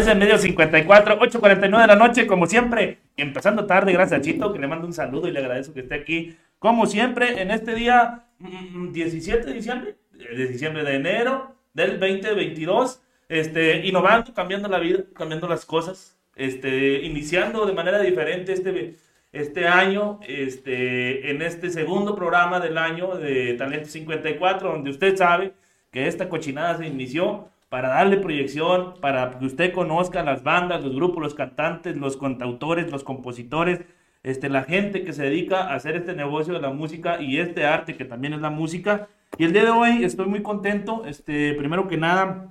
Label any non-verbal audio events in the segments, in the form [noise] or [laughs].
través de medio 54, 8.49 de la noche, como siempre, empezando tarde, gracias a Chito, que le mando un saludo y le agradezco que esté aquí, como siempre, en este día 17 mm, de diciembre, de diciembre de enero del 2022, este, innovando, cambiando la vida, cambiando las cosas, este, iniciando de manera diferente este, este año, este, en este segundo programa del año de Talento 54, donde usted sabe que esta cochinada se inició para darle proyección, para que usted conozca las bandas, los grupos, los cantantes, los cantautores, los compositores, este, la gente que se dedica a hacer este negocio de la música y este arte que también es la música. Y el día de hoy estoy muy contento, este, primero que nada,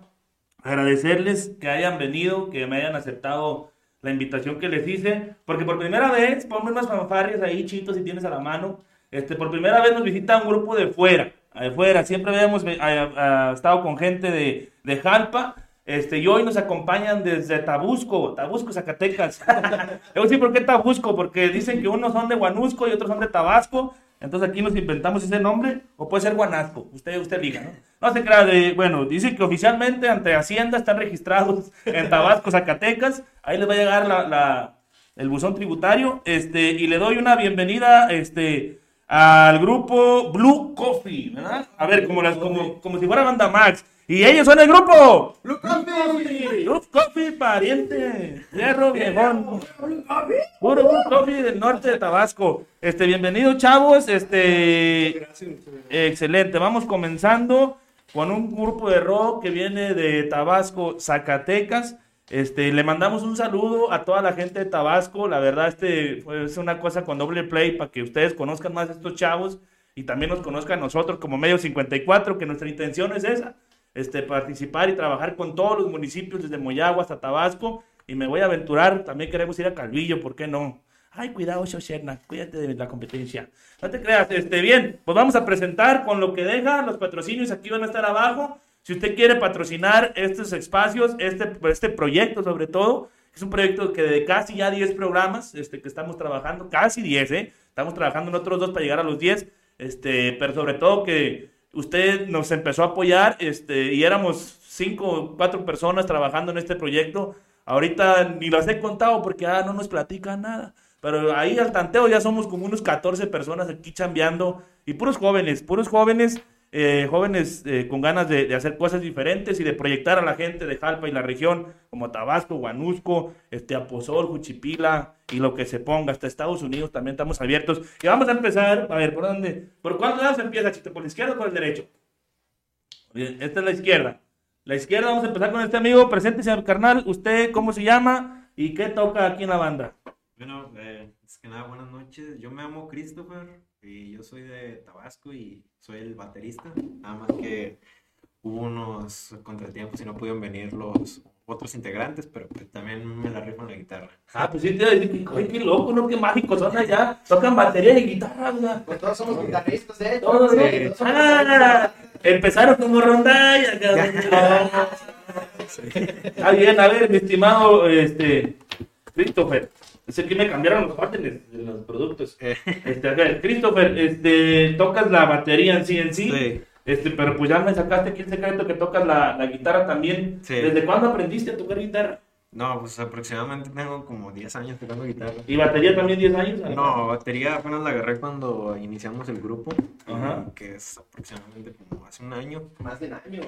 agradecerles que hayan venido, que me hayan aceptado la invitación que les hice, porque por primera vez, ponme unas fanfarrias ahí, chitos, si tienes a la mano, este, por primera vez nos visita un grupo de fuera afuera. Siempre habíamos estado con gente de, de Jalpa. Este, y hoy nos acompañan desde Tabusco, Tabusco, Zacatecas. [laughs] Yo sí, ¿por qué Tabusco? Porque dicen que unos son de Guanusco y otros son de Tabasco. Entonces aquí nos inventamos ese nombre, o puede ser Guanasco, usted, usted diga, ¿no? No se crea bueno, dicen que oficialmente ante Hacienda están registrados [laughs] en Tabasco, Zacatecas. Ahí les va a llegar la, el buzón tributario, este, y le doy una bienvenida, este, al grupo Blue Coffee, ¿verdad? A ver, como, las, como, como si fuera banda Max. Y ellos son el grupo Blue Coffee. Blue Coffee, pariente. Hierro viejón. Puro Blue Coffee del norte de Tabasco. Este, bienvenido, chavos. Este, excelente. Vamos comenzando con un grupo de rock que viene de Tabasco, Zacatecas. Este, le mandamos un saludo a toda la gente de Tabasco. La verdad, este es una cosa con doble play para que ustedes conozcan más a estos chavos y también nos conozcan nosotros como Medio 54, que nuestra intención es esa, este, participar y trabajar con todos los municipios desde Moyagua hasta Tabasco. Y me voy a aventurar, también queremos ir a Calvillo, ¿por qué no? Ay, cuidado, Shosherna, cuídate de la competencia. No te creas, este, bien, pues vamos a presentar con lo que deja, los patrocinios aquí van a estar abajo. Si usted quiere patrocinar estos espacios, este, este proyecto sobre todo, es un proyecto que de casi ya 10 programas este, que estamos trabajando, casi 10, ¿eh? Estamos trabajando en otros dos para llegar a los 10, este, pero sobre todo que usted nos empezó a apoyar este, y éramos 5 o 4 personas trabajando en este proyecto. Ahorita ni las he contado porque ah, no nos platican nada. Pero ahí al tanteo ya somos como unos 14 personas aquí chambeando y puros jóvenes, puros jóvenes eh, jóvenes eh, con ganas de, hacer cosas diferentes y de proyectar a la gente de Jalpa y la región, como Tabasco, Guanusco, este, Aposol, Juchipila y lo que se ponga, hasta Estados Unidos también estamos abiertos. Y vamos a empezar, a ver, ¿por dónde? ¿Por cuál lado se empieza, Chito? ¿Por la izquierda o por el derecho? Bien, esta es la izquierda. La izquierda, vamos a empezar con este amigo. Presente, señor carnal. ¿Usted cómo se llama y qué toca aquí en la banda? Bueno, eh, es que nada, buenas noches. Yo me llamo Christopher y yo soy de Tabasco y soy el baterista. Nada más que hubo unos contratiempos y no pudieron venir los otros integrantes, pero pues también me la rifo en la guitarra. Ah, pues sí, te qué loco, ¿no? Qué mágicos son allá. Tocan batería y guitarra, ¿verdad? Pues todos somos guitarristas, ¿eh? Todos, ¿eh? Ah, empezaron como rondalla. Está [laughs] bien, a ver, mi estimado este, Christopher. Es el que me cambiaron los órdenes de los productos. Eh. Este, Christopher, este, tocas la batería en sí en sí. Este, pero pues ya me sacaste aquí el secreto que tocas la, la guitarra también. ¿Desde cuándo aprendiste a tocar guitarra? No, pues aproximadamente tengo como 10 años tocando guitarra. ¿Y batería también 10 años? No, batería apenas la agarré cuando iniciamos el grupo, Ajá. que es aproximadamente como hace un año. Más de un año.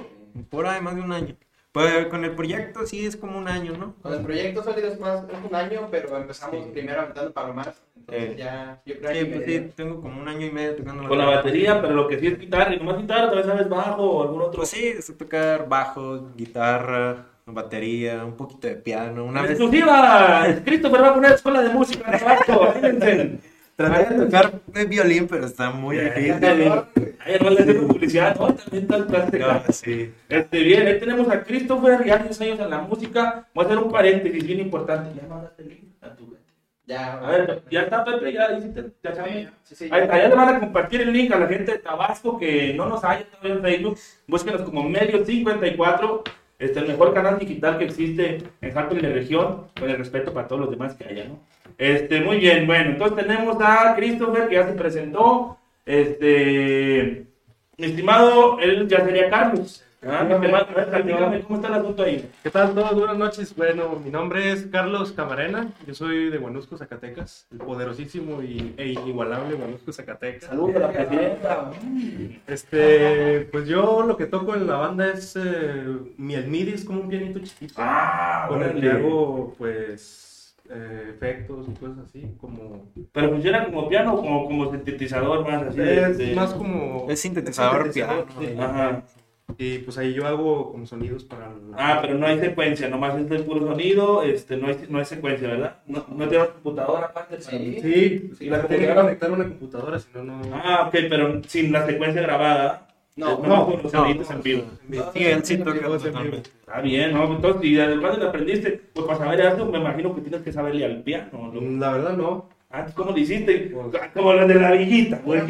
Por ahí, más de un año. Pues con el proyecto sí es como un año, ¿no? Con el proyecto sólido es más es un año, pero empezamos primero aventando palomas. Entonces eh, ya, yo creo sí, pues sí, tengo como un año y medio tocando Con la batería, pero lo que sí es guitarra, y nomás guitarra, tal vez sabes bajo o algún otro. Pues sí, sé tocar bajo, guitarra, batería, un poquito de piano. Una ¡Exclusiva! Vez... Christopher va a poner escuela de música [laughs] en Traté de tocar el violín, pero está muy difícil. Ay, no le publicidad, ¿no? También está el plástico. sí. Este, bien, ahí tenemos a Christopher, ya 10 años en la música. Voy a hacer un paréntesis bien importante. Ya mandaste el link a tu ya, a ver, ya está Pepe, ya hiciste, ya sabes. Sí, sí, Allá le van a compartir el link a la gente de Tabasco que no nos haya todavía en Facebook. Búsquenos como Medio 54, este, el mejor canal digital que existe en Jalpa y la región, con el respeto para todos los demás que haya, ¿no? Este, muy bien, bueno, entonces tenemos a Christopher que ya se presentó. Este, mi estimado, él ya sería Carlos. Ah, mi platícame, ¿cómo está el asunto ahí? ¿Qué tal todos? Buenas noches. Bueno, mi nombre es Carlos Camarena. Yo soy de Guanusco, Zacatecas. El poderosísimo y, e inigualable Guanusco, Zacatecas. Saludos a la presidenta. Este, pues yo lo que toco en la banda es eh, mi el MIDI es como un pianito chiquito. Ah, con el que hago, pues, eh, efectos y cosas así, como... Pero funciona como piano o como, como sintetizador más así. de- Es de- más como... Es sintetizador piano. sí. Ajá. Y pues ahí yo hago como sonidos para... Ah, pero no hay secuencia, nomás es el puro sonido, este, no, hay, no hay secuencia, ¿verdad? No, no tiene computadora aparte. para- Sí. Sí, Sí, la la tengo que conectar a una computadora, si no, no... Ah, ok, pero sin la secuencia grabada. No, no, con los no, en vivo. Sí, él sí toca. Está bien, ¿no? Entonces, ¿y de cuándo le aprendiste? Pues para saber eso, me imagino que tienes que saberle al piano. ¿no? La verdad no. Ah, ¿cómo lo hiciste? Como los de la villita, pues.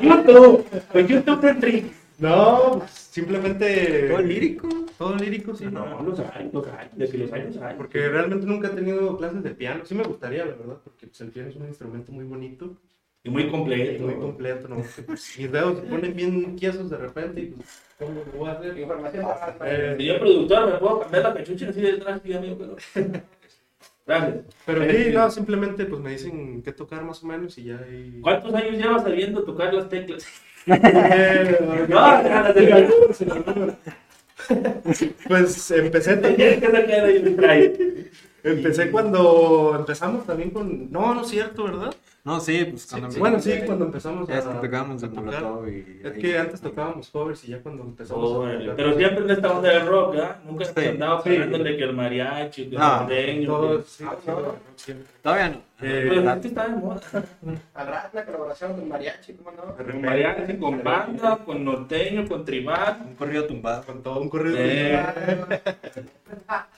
YouTube, [laughs] pues YouTube te tri- No, pues, simplemente... Todo lírico. Todo lírico, sí. No, los hay, los hay, de que los hay, los hay. Porque realmente nunca he tenido clases de piano. Sí me gustaría, la verdad, porque pues, el piano es un instrumento muy bonito Y muy y completo. muy completo. ¿no? Pues, mis dedos se ponen bien quiesos de repente y pues, ¿cómo lo voy a hacer? Información Eh, Señor productor, ¿me puedo cambiar la cachucha así detrás? Sí, amigo, pero... Gracias. Pero sí, no, simplemente pues me dicen qué tocar más o menos y ya ahí... ¿Cuántos años llevas sabiendo tocar las teclas? No, las teclas. Pues empecé también. ¿Qué se queda ahí en el Empecé cuando empezamos también con... No, no es cierto, ¿verdad? No, sí, pues cuando Sí, bueno, sí, cuando empezamos Ya es que a, tocábamos a tocar. Molotov y... Es que antes tocábamos covers y ya cuando empezamos a Órale, tocar- Pero siempre en esta onda del rock, ¿verdad? Nunca Sí, has andado sí. que el mariachi, que el norteño, Todo, que- sí, Ah, no. Todavía no. Eh, Pero antes estaba de moda. [laughs] Al rato una colaboración con Mariachi, ¿cómo no? Con mariachi, con banda, con norteño, con tribal. Un corrido tumbado. Con todo un corrido. Eh.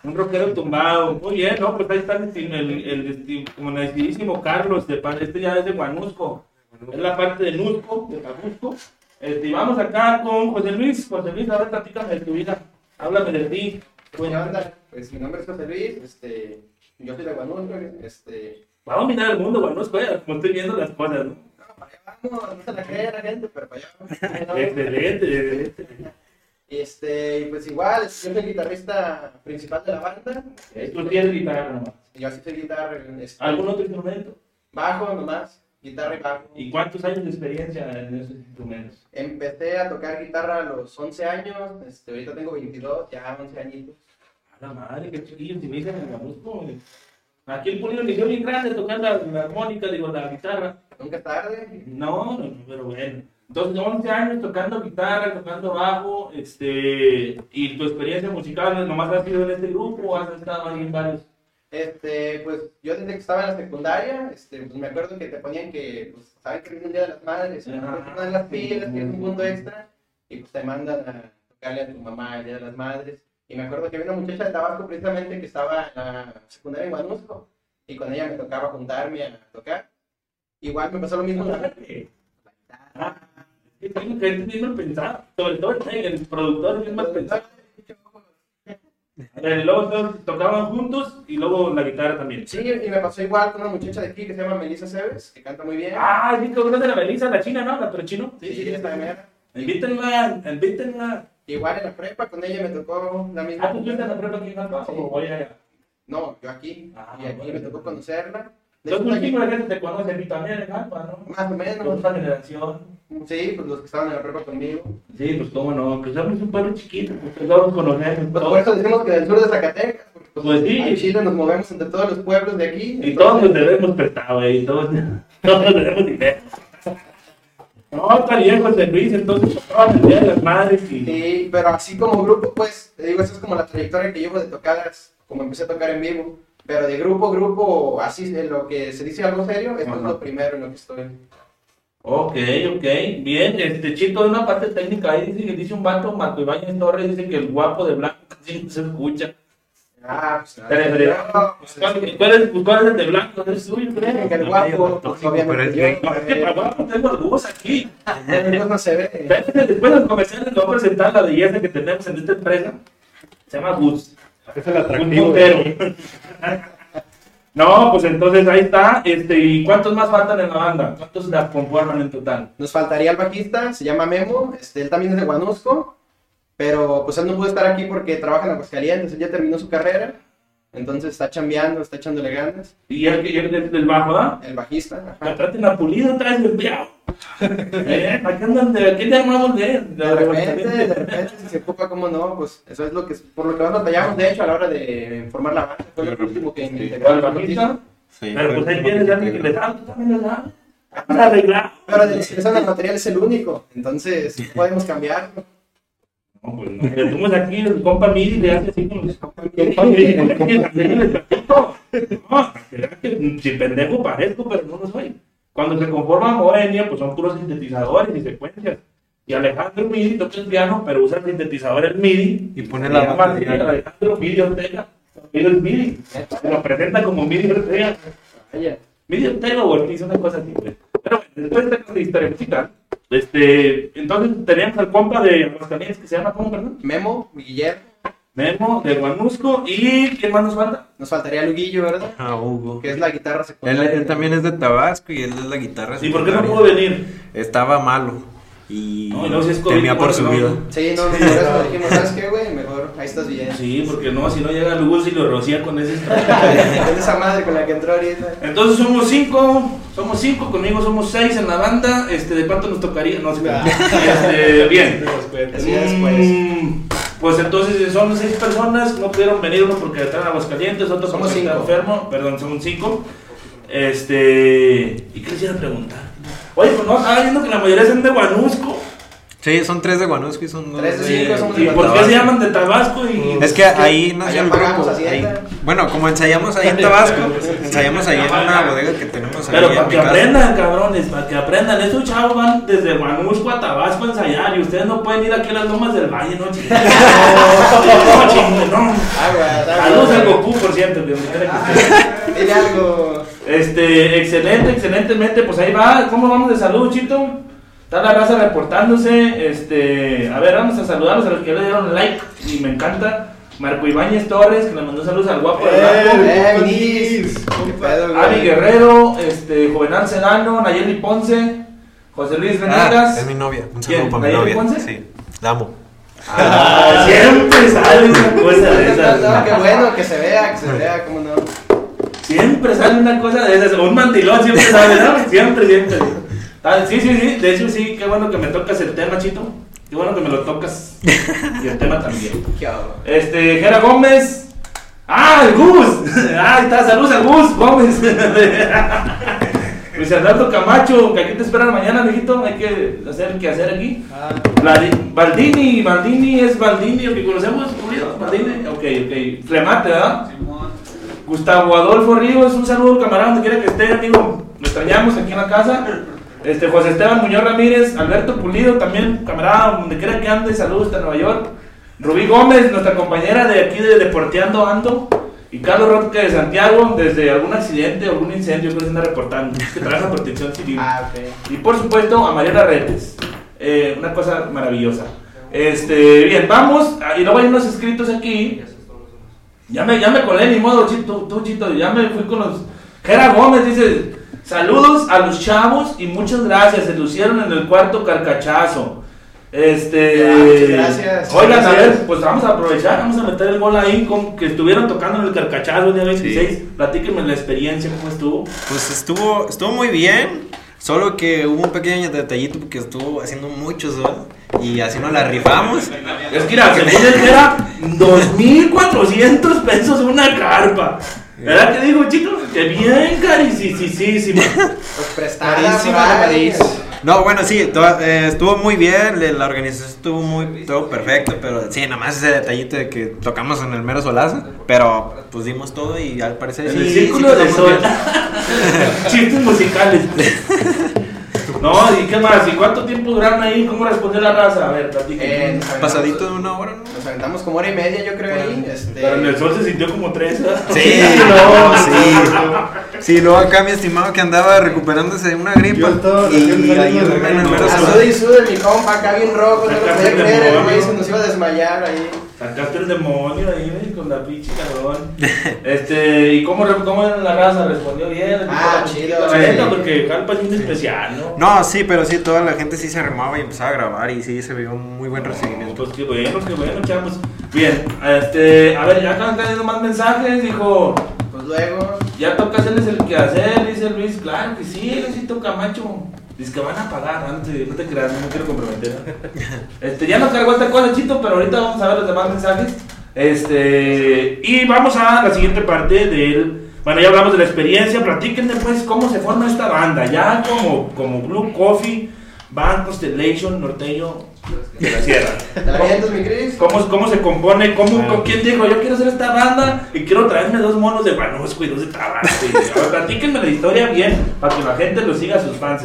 Un rockero tumbado. Muy bien, ¿no? Pues ahí está el, el, el, como decidísimo Carlos, de, este ya es de Guanusco. Es la parte de Nusco, de Cabusco. Este, y vamos acá con José Luis. José Luis, ahora platícame de tu vida. Háblame de ti. ¿Qué onda? Pues mi nombre es José Luis, este, yo soy de Guanulco, este, Va a dominar el mundo Guanusco, eh, como estoy viendo las cosas, ¿no? no, para allá vamos, no se la cree la gente, pero para allá vamos. Excelente, excelente. Este, y pues igual, yo soy el guitarrista principal de la banda, Tú tienes guitarra nomás. yo así soy guitarra, este, ¿Algún otro instrumento? bajo nomás, guitarra y bajo. ¿Y cuántos años de experiencia en esos instrumentos? Empecé a tocar guitarra a los 11 años, este, ahorita tengo 22, ya 11 añitos. A la madre, qué chiquillos inician en Guanusco. güey. Aquí el pulido inició bien grande tocando la, la armónica, digo, la guitarra. Nunca es tarde, No, pero bueno. Entonces, 11 años tocando guitarra, tocando bajo, este, y tu experiencia musical, ¿nomás has sido en este grupo o has estado ahí en varios? Este, pues yo desde que estaba en la secundaria, este, pues me acuerdo que te ponían que, pues, saben que es un día de las madres. Te ponen las pilas, tienes un mundo extra, y pues te mandan a tocarle a tu mamá el día de las madres. Y me acuerdo que había una muchacha de Tabasco precisamente que estaba en la secundaria en Guanusco, y con ella me tocaba juntarme a tocar. Igual me pasó lo mismo. [laughs] Es que tengo que es mismo pensar, sobre todo el, el productor mismo pensar. Eh, Luego tocaban juntos y luego la guitarra también. Sí, y me pasó igual con una muchacha de aquí que se llama Melissa Cebes, que canta muy bien. Ah, sí, que conoce la Melissa, la china, ¿no? La pero chino. Sí, sí, esta mera. Invítenla, invítenla. Igual en la prepa con ella me tocó la misma. Ah, ¿tú estuviste en la prueba aquí en Alba? Sí. ¿O voy allá? No, yo aquí. Ah, y aquí bueno. me tocó conocerla. Chingo de gente te conoce a también en Alba, ¿no? Más o menos. otra generación. Sí, pues los que estaban en la prepa conmigo. Sí, pues cómo no, pues somos un pueblo chiquito, pues todos conocemos. Pues por eso decimos que del sur de Zacatecas. Porque pues, Pues sí. En Chile nos movemos entre todos los pueblos de aquí. Y todos nos debemos prestado, y todos, [laughs] todos nos debemos dinero. No, está bien, José Luis, entonces tocaban el Día de las Madres y... Sí, pero así como grupo, pues, te digo, esa es como la trayectoria que llevo de tocadas, como empecé a tocar en vivo. Pero de grupo, grupo, así de lo que se dice algo serio, esto es lo primero en lo que estoy. Ok, ok, bien, este Chito, de una parte técnica ahí dice que dice un vato, Marco Ibáñez Torres, dice que el guapo de blanco casi no se escucha. Ah, pues, pues, ¿Cuál, es, cuál es el de blanco? ¿Es suyo, el guapo, pues, obviamente pero es que para guapo tengo luz aquí. después no se ve. Después de los comerciales le voy a presentar la belleza que tenemos en esta empresa. Se llama Gus. Es el Un atractivo. puntero. [laughs] No, pues entonces ahí está. Este, ¿Y cuántos más faltan en la banda? ¿Cuántos la conforman en total? Nos faltaría el bajista, se llama Memo, este, él también es de Guanusco. Pero pues él no pudo estar aquí porque trabaja en Aguascalientes, él ya terminó su carrera, entonces está chambeando, está echándole ganas. Y el, y el del, bajo, ¿verdad? El bajista, La ajá. traten a pulido otra vez golpeado. [laughs] ¿Eh? ¿Para qué andan? ¿De qué te armamos de De repente, de repente, si se ocupa, cómo no, pues eso es lo que, por lo que más batallamos, de hecho, a la hora de formar la banda, fue lo último que me integró ¿Cuál al bajista? Sí, Pero pues ahí el tienes alguien que le da, tú también le das. Para arreglar. Pero de los que usan el material es el único, entonces [laughs] podemos cambiarlo. No, pues no. Le tomamos aquí el compa Miri le hace así con los compa Miri. No, que si pendejo parezco, pero no lo soy. Cuando se conforma Moenia, pues son puros sintetizadores y secuencias. Y Alejandro Midi toca el piano, pero usa el sintetizador el MIDI. Y pone la batería. Alejandro Midi Ortega. Midi es Midi. Se lo presenta como Midi Ortega. Midi Ortega o Ortiz, una cosa así. pues. Pero bueno, después de esta historia musical, este, entonces teníamos al compa de Aguascalientes que se llama, ¿cómo, perdón? Memo, Guillermo, Memo, de Guanusco, y ¿quién más nos falta? nos faltaría Luguillo, ¿verdad? Ah, Hugo. Que es la guitarra Él, secundaria. él también es de Tabasco y él es la guitarra. ¿Y por qué no secundaria. pudo venir? Estaba malo y No, si es COVID, temía por su no, vida. no. Sí, no, no, por eso dijimos, ¿sabes qué, güey? Mejor, ahí estás bien. Sí, porque no, si no llega Luz y lo rocía con ese Es [laughs] esa madre con la que entró ahorita. Entonces somos cinco, somos cinco, conmigo somos seis en la banda, este, ¿de cuánto nos tocaría? No sé. [laughs] Este, bien. Así ya después. Mm, Pues entonces son seis personas, no pudieron venir uno porque están en Aguascalientes, otro porque está cinco. enfermo, perdón, somos cinco. Este, ¿y qué les iba a preguntar? Oye, pues no, estaba viendo que la mayoría son de Guanusco. Sí, son tres de Guanusco y son dos Tres de cinco somos ¿Y de por qué se llaman de Tabasco? Y... Es que ahí nació el grupo. ahí. Bueno, como ensayamos ahí en Tabasco, ensayamos ahí en una bodega que tenemos ahí Pero en para mi que casa. aprendan, cabrones, para que aprendan. Estos chavos van desde Guanusco a Tabasco a ensayar y ustedes no pueden ir aquí a las lomas del valle, no chingues. [laughs] No, chingues, no. Agua, Saludos al Goku, por cierto, que donde quiera que esté. Dile algo. Este, excelente, excelentemente, pues ahí va. ¿Cómo vamos de salud, Chito? Está la raza reportándose. Este, a ver, vamos a saludarlos a los que le dieron like y me encanta. Marco Ibáñez Torres, que le mandó saludos al guapo del. Eh, Vinis. ¿Qué pedo, güey? Avi Guerrero, este, Juvenal Sedano, Nayeli Ponce, José Luis Ah, Venegas. es mi novia. Un ¿Quién? saludo para mi ¿Nayeli novia. Ponce? Sí, la amo. Ah, siempre sale una cosa de [laughs] esas. No, qué bueno, que se vea, que se vea, cómo no. Siempre sale una cosa de esas. Un mandilón siempre [laughs] sale, ¿no? Siempre, siempre. Ah, sí, sí, sí. De hecho, sí, qué bueno que me tocas el tema, Chito. Qué bueno que me lo tocas. Y el tema también. [laughs] Este, Jera Gómez. ¡Ah, el Gus! ¡Ah, [laughs] ahí está! ¡Saludos al Gus Gómez! Luis Alberto Camacho, que aquí te esperan mañana, mijito. Hay que hacer que hacer aquí. Vladi- Baldini, Baldini es Baldini, el que conocemos. Baldini, ok, ok. Remate, ¿verdad? Gustavo Adolfo Ríos, un saludo, camarada, donde quiera que esté, amigo. Lo extrañamos aquí en la casa. Este, José Esteban Muñoz Ramírez, Alberto Pulido, también, camarada, donde quiera que ande, saludos hasta Nueva York. Rubí Gómez, nuestra compañera de aquí de Deporteando Ando. Y Carlos Roque de Santiago, desde algún accidente o algún incendio que se anda reportando. Que trabaja protección civil. Ah. Y por supuesto a Mariana Retes. Eh, una cosa maravillosa. Este, bien, vamos. ah, Y luego hay unos escritos aquí. Ya me, ya me colé, ni modo, chito, tú, chito. Ya me fui con los. Jera Gómez dice: Saludos a los chavos y muchas gracias. Se lucieron en el cuarto carcachazo. Este. Ya, muchas gracias. Oigan, a ver, pues vamos a aprovechar, vamos a meter el gol ahí con que estuvieron tocando en el carcachazo el día 26. Platíquenme la experiencia, cómo estuvo. Pues estuvo, estuvo muy bien. Solo que hubo un pequeño detallito porque estuvo haciendo mucho sol. Y así nos la rifamos. Es que mira, según él era 2.400 pesos una carpa. ¿Verdad que digo, chicos? Que bien carísima. Pues prestada. Carísima No, bueno, sí, eh, estuvo muy bien. La organización estuvo muy, todo perfecto. Pero sí, nada más ese detallito de que tocamos en el mero solazo. Pero pues dimos todo y al parecer En sí, el sí círculo de sol. [laughs] Chistes musicales. [laughs] No, ¿y qué más? ¿Y cuánto tiempo duraron ahí? ¿Cómo respondió la raza? A ver, Eh, platíquenme. aventamos- Pasadito de una hora, ¿no? Nos aventamos como hora y media, yo creo, ahí. Este, Pero en el sol se sintió como tres. ¿verdad? Sí, [laughs] no, sí. Sí, luego acá mi estimado que andaba recuperándose de una gripa. Yo y recién ahí en el la mero A sol. y sude mi compa, acá bien rojo, no lo podía creer, el güey se nos iba a desmayar ahí. Sacaste el demonio ahí, güey, con la pinche cabrón. [laughs] Este, ¿y cómo, re- cómo era la raza? ¿Respondió bien? Ah, ¿Dijo la chido, sí. Porque Jalpa es un especial, ¿no? No, sí, pero sí, toda la gente sí se armaba y empezaba a grabar y sí se vio un muy buen recibimiento. Pues qué bueno, qué bueno, chavos. Bien, este, a ver, ya están cayendo más mensajes, dijo. Pues luego, Ya toca hacerles el quehacer, dice Luis. Claro que sí, Luisito Camacho. Dice que van a pagar, no te, no te creas, no me quiero comprometer. [laughs] Este, ya nos cargó esta cosa, Chito, pero ahorita vamos a ver los demás mensajes. Este, y vamos a la siguiente parte del. Bueno, ya hablamos de la experiencia. Platíquenme, pues, cómo se forma esta banda. Ya como, como Blue Coffee, Band Constellation, Norteño de la Sierra. [laughs] ¿Cómo, ¿Cómo se compone? ¿Cómo, Bueno. ¿Con quién dijo? Yo quiero hacer esta banda y quiero traerme dos monos de Guanusco y dos de Tabasco. Platíquenme la historia bien para que la gente lo siga a sus fans.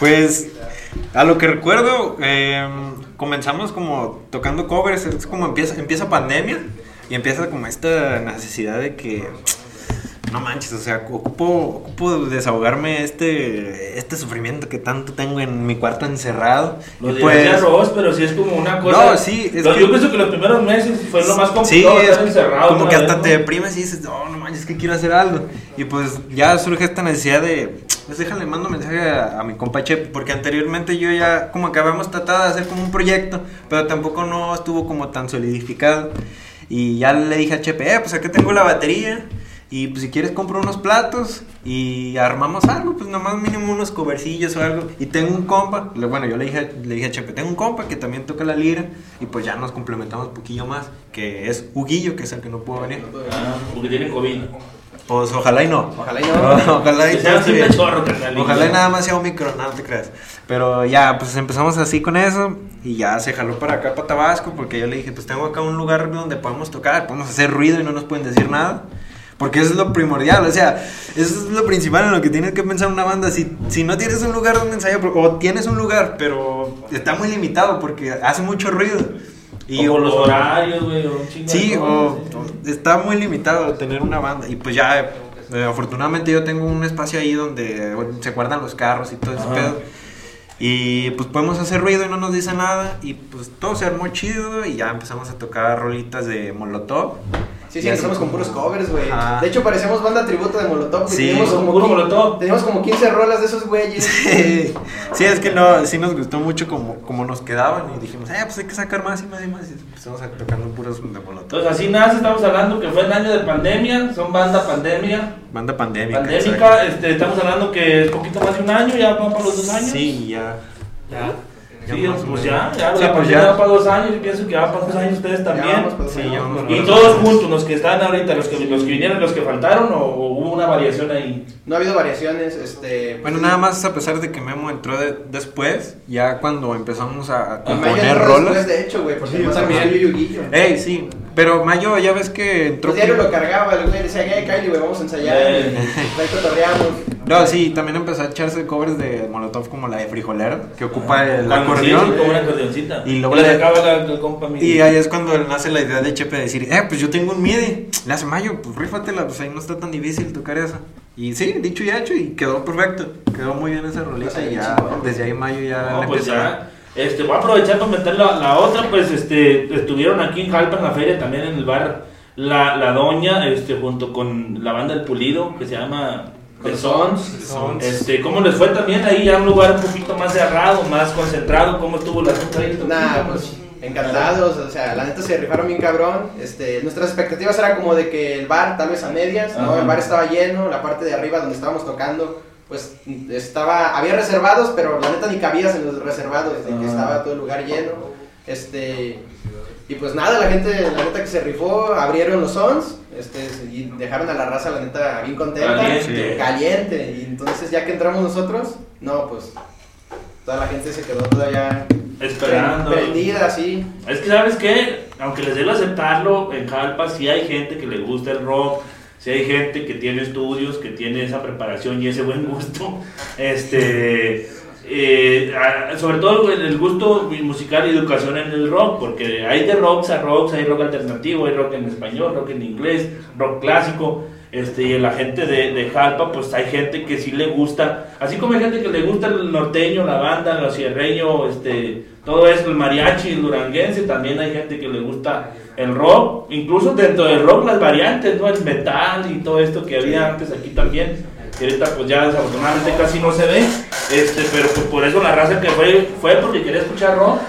Pues, a lo que recuerdo, eh, comenzamos como tocando covers, es como empieza, empieza pandemia y empieza como esta necesidad de que, no manches, o sea, ocupo, ocupo desahogarme este, este sufrimiento que tanto tengo en mi cuarto encerrado. Lo Y dirás de arroz, pero sí es como una cosa. pues, No, sí, es que- Yo pienso que los primeros meses fue lo más Sí, complicado es estar encerrado. como que vez, hasta ¿no? te deprimes y dices, no, no manches, que quiero hacer algo. Y pues ya surge esta necesidad de, pues déjale, mando mensaje a, a mi compa Chepe, porque anteriormente yo ya como que habíamos tratado de hacer como un proyecto, pero tampoco no estuvo como tan solidificado. Y ya le dije a Chepe, eh, pues acá tengo la batería. Y pues si quieres compro unos platos y armamos algo, pues nomás mínimo unos covercillos o algo. Y tengo un compa, bueno, yo le dije, le dije a Chepe, tengo un compa que también toca la lira y pues ya nos complementamos un poquillo más, que es Huguillo, que es el que no pudo venir. Porque tienen COVID. Pues ojalá y no. Ojalá y no. [laughs] ojalá y sea chorro. Ojalá nada más sea Omicron, no te creas. Pero ya, pues empezamos así con eso y ya se jaló para acá, para Tabasco, porque yo le dije, pues tengo acá un lugar donde podemos tocar, podemos hacer ruido y no nos pueden decir nada. Porque eso es lo primordial, o sea, eso es lo principal en lo que tienes que pensar una banda. Si, si no tienes un lugar donde ensayar, o tienes un lugar, pero está muy limitado porque hace mucho ruido. Y por los o- horarios, güey, o un chingo de Sí, o está muy limitado tener una banda. Y pues ya, eh, afortunadamente yo tengo un espacio ahí donde se guardan los carros y todo ese Ajá. pedo. Y pues podemos hacer ruido y no nos dice nada. Y pues todo se armó chido y ya empezamos a tocar rolitas de Molotov. Sí, sí, empezamos con puros covers, güey. Ajá. De hecho, parecíamos banda tributo de Molotov. güey. Sí, teníamos, como puro Molotov. teníamos como 15 rolas de esos güeyes. Sí, [laughs] sí, es que no, sí nos gustó mucho como, como nos quedaban y dijimos, eh, pues hay que sacar más y más y más. Y empezamos a tocando puros de Molotov. Entonces así nace, estamos hablando que fue el año de pandemia, son banda pandemia, Banda pandémica. pandémica, este, estamos hablando que es poquito más de un año, ya van para los dos años. Sí, ya. Ya. Ya Sí, pues ya, ya, Sí, la pues ya. va para dos años y pienso que va para dos años ustedes Ya también. pues, Sí, pues, y todos juntos, los que están ahorita, los que, los que vinieron, los que faltaron, o, o hubo una variación ahí. No ha habido variaciones, este... Bueno, pues, nada más a pesar de que Memo entró de- después, ya cuando empezamos a, a y Mayo componer rolas. después, de hecho, güey, porque Sí, yo yo también. Yuguillo. Ey, sí, pero Mayo ya ves que entró. Pues diario lo cargaba, el güey decía, "Hey, Kylie, güey, vamos a ensayar. Eh. Y ahí cotorreamos. No, sí, también empezó a echarse covers de Molotov como la de Frijolero, que ocupa el Cuando acordeón. sí, sí, como una acordeoncita. Y luego le le- sacaba la, el compa mi- Y ahí es cuando nace la idea de Chepe de decir, eh, pues yo tengo un MIDI. Le hace Mayo, pues rífatela, pues ahí no está tan difícil tocar eso. Y sí, dicho y hecho, y quedó perfecto. Quedó muy bien esa rolita y ya, desde ahí Mayo ya No, le pues ya. Este, voy a aprovechar para meter la, la otra, pues este, estuvieron aquí en Jalpa en la feria también en el bar La, la Doña, este, junto con la banda El Pulido, que se llama The Sons. Sons. Este, ¿cómo les fue también ahí? Ya un lugar un poquito más cerrado, más concentrado, ¿cómo estuvo la asunto ahí? Nah, pues encantados, o sea, la neta se rifaron bien cabrón. Este, nuestras expectativas eran como de que el bar tal vez a medias, ¿no? Ajá. El bar estaba lleno, la parte de arriba donde estábamos tocando, pues estaba, había reservados, pero la neta ni cabías en los reservados, de que Ajá. estaba todo el lugar lleno. Este, y pues nada, la gente, la neta que se rifó, abrieron los sons, este, y dejaron a la raza, la neta, bien contenta. Caliente. Caliente. Y entonces ya que entramos nosotros, no, pues toda la gente se quedó todavía Esperando. prendida, así. Es que, ¿sabes qué? Aunque les debo aceptarlo, en Jalpa sí hay gente que le gusta el rock, sí hay gente que tiene estudios, que tiene esa preparación y ese buen gusto. Este. Eh, sobre todo el, el gusto musical y educación en el rock, porque hay de rocks a rocks, hay rock alternativo, hay rock en español, rock en inglés, rock clásico. Este, y la gente de, de Jalpa, pues hay gente que sí le gusta, así como hay gente que le gusta el norteño, la banda, lo sierreño, este, todo eso, el mariachi, el duranguense, también hay gente que le gusta el rock, incluso dentro del rock las variantes, ¿no? El metal y todo esto que había antes aquí también, que ahorita pues ya desafortunadamente casi no se ve, este, pero pues por eso la raza que fue, fue porque quería escuchar rock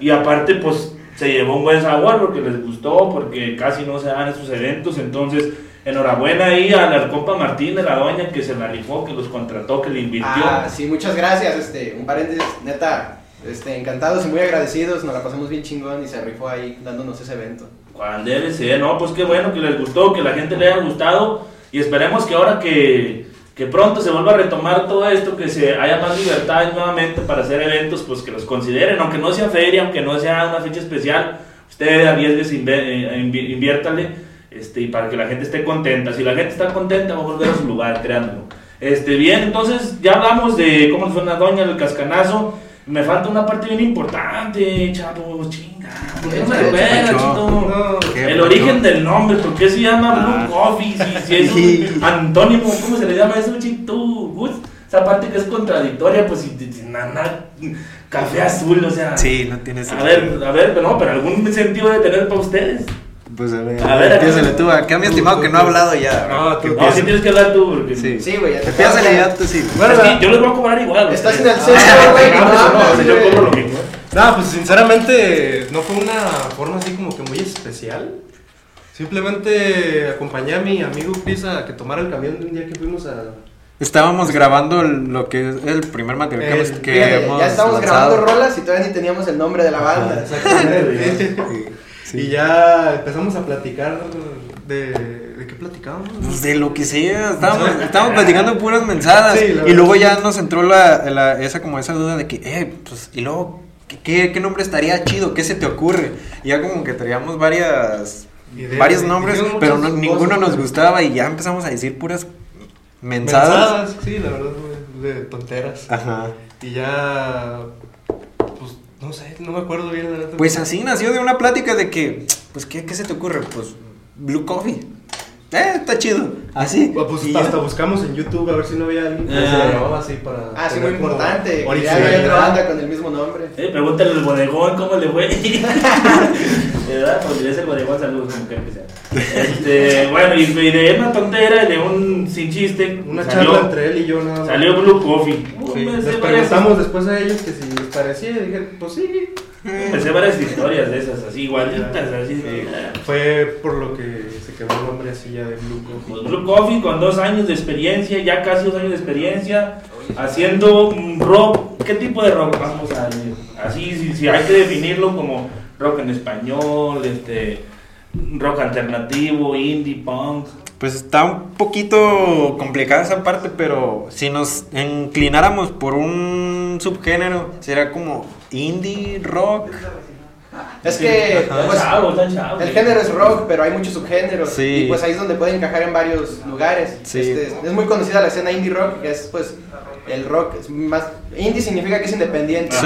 y aparte pues se llevó un buen sabor porque les gustó, porque casi no se dan esos eventos, entonces enhorabuena ahí a la compa Martín de la doña que se la rifó, que los contrató, que le invirtió. Ah, sí, muchas gracias. Este, un paréntesis, neta, este, encantados y muy agradecidos. Nos la pasamos bien chingón y se rifó ahí dándonos ese evento. ¿Cuál debe ser? No, pues qué bueno que les gustó, que la gente le haya gustado y esperemos que ahora que, que pronto se vuelva a retomar todo esto, que se haya más libertad nuevamente para hacer eventos, pues que los consideren, aunque no sea feria, aunque no sea una fecha especial, usted arriesgue, inviértale este, y para que la gente esté contenta. Si la gente está contenta, va a volver a su lugar, créanlo. Este, bien, entonces ya hablamos de cómo fue una doña, el cascanazo. Me falta una parte bien importante, chavos, chinga. ¿Por qué no me recuerda, chito? el origen del nombre, ¿por qué se llama Blue ah. Coffee? Si, si es un [laughs] antónimo, ¿cómo se le llama eso, chito? Esa parte que es contradictoria, pues, si, nada, café azul, o sea. Sí, no tiene sentido. A ver, a ver, pero no, pero algún sentido de tener para ustedes. Pues a ver, a ver empiézale tú. Acá mi estimado que no ha hablado ya. No, tú no, sí tienes que hablar tú. Porque... Sí, sí, güey. Empiézale ya tú sí. Bueno, yo les voy a cobrar igual. Estás en el centro, güey. No, yo cobro lo mismo. No, pues sinceramente no fue una forma así como que muy especial. Simplemente acompañé a mi amigo Chris a que tomara el camión un día que fuimos a... Estábamos grabando lo que es el primer material que, hemos, que Ya estábamos grabando rolas y todavía ni teníamos el nombre de la banda. Exactamente. [laughs] Y ya empezamos a platicar de, ¿De qué platicábamos? Pues de lo que sea, estábamos, [laughs] estábamos platicando puras mensadas. y luego ya nos entró la, la, esa como esa duda de que, eh, pues, y luego, ¿qué, ¿qué, nombre estaría chido? ¿Qué se te ocurre? Y ya como que traíamos varias, varios nombres, pero ninguno nos gustaba y ya empezamos a decir puras mensadas. mensadas sí, la verdad, de tonteras. Ajá. Y ya no sé, no me acuerdo bien. La pues así nació de una plática de que, pues, ¿qué, qué se te ocurre? Pues, Blue Coffee. Eh, está chido. Así. Pues, pues hasta buscamos en YouTube a ver si no había alguien que se ah. grababa así para. Ah, sí, muy importante. Que ya había otra banda con el mismo nombre. Eh, pregúntale al bodegón cómo le fue. [laughs] [laughs] ¿Verdad? Pues es el bodegón, saludos, como que sea. Este, bueno, y de una tontera, de un sin chiste. Una charla entre él y yo, nada Salió Blue Coffee. Sí. Les preguntamos después a ellos que si les parecía y dije, pues sí. Me sé varias historias de esas, así igualitas, así. Fue por lo que se quedó el nombre así ya de Blue Coffee. Pues Blue Coffee con dos años de experiencia, ya casi dos años de experiencia, haciendo rock. ¿Qué tipo de rock vamos a decir? Así, si, hay que definirlo como rock en español, este, rock alternativo, indie, punk. Pues está un poquito complicada esa parte, pero si nos inclináramos por un subgénero, sería como indie rock. Es que pues, el género es rock, pero hay muchos subgéneros. Y pues ahí es donde puede encajar en varios lugares. Este, es muy conocida la escena indie rock, que es pues el rock es más indie significa que es independiente,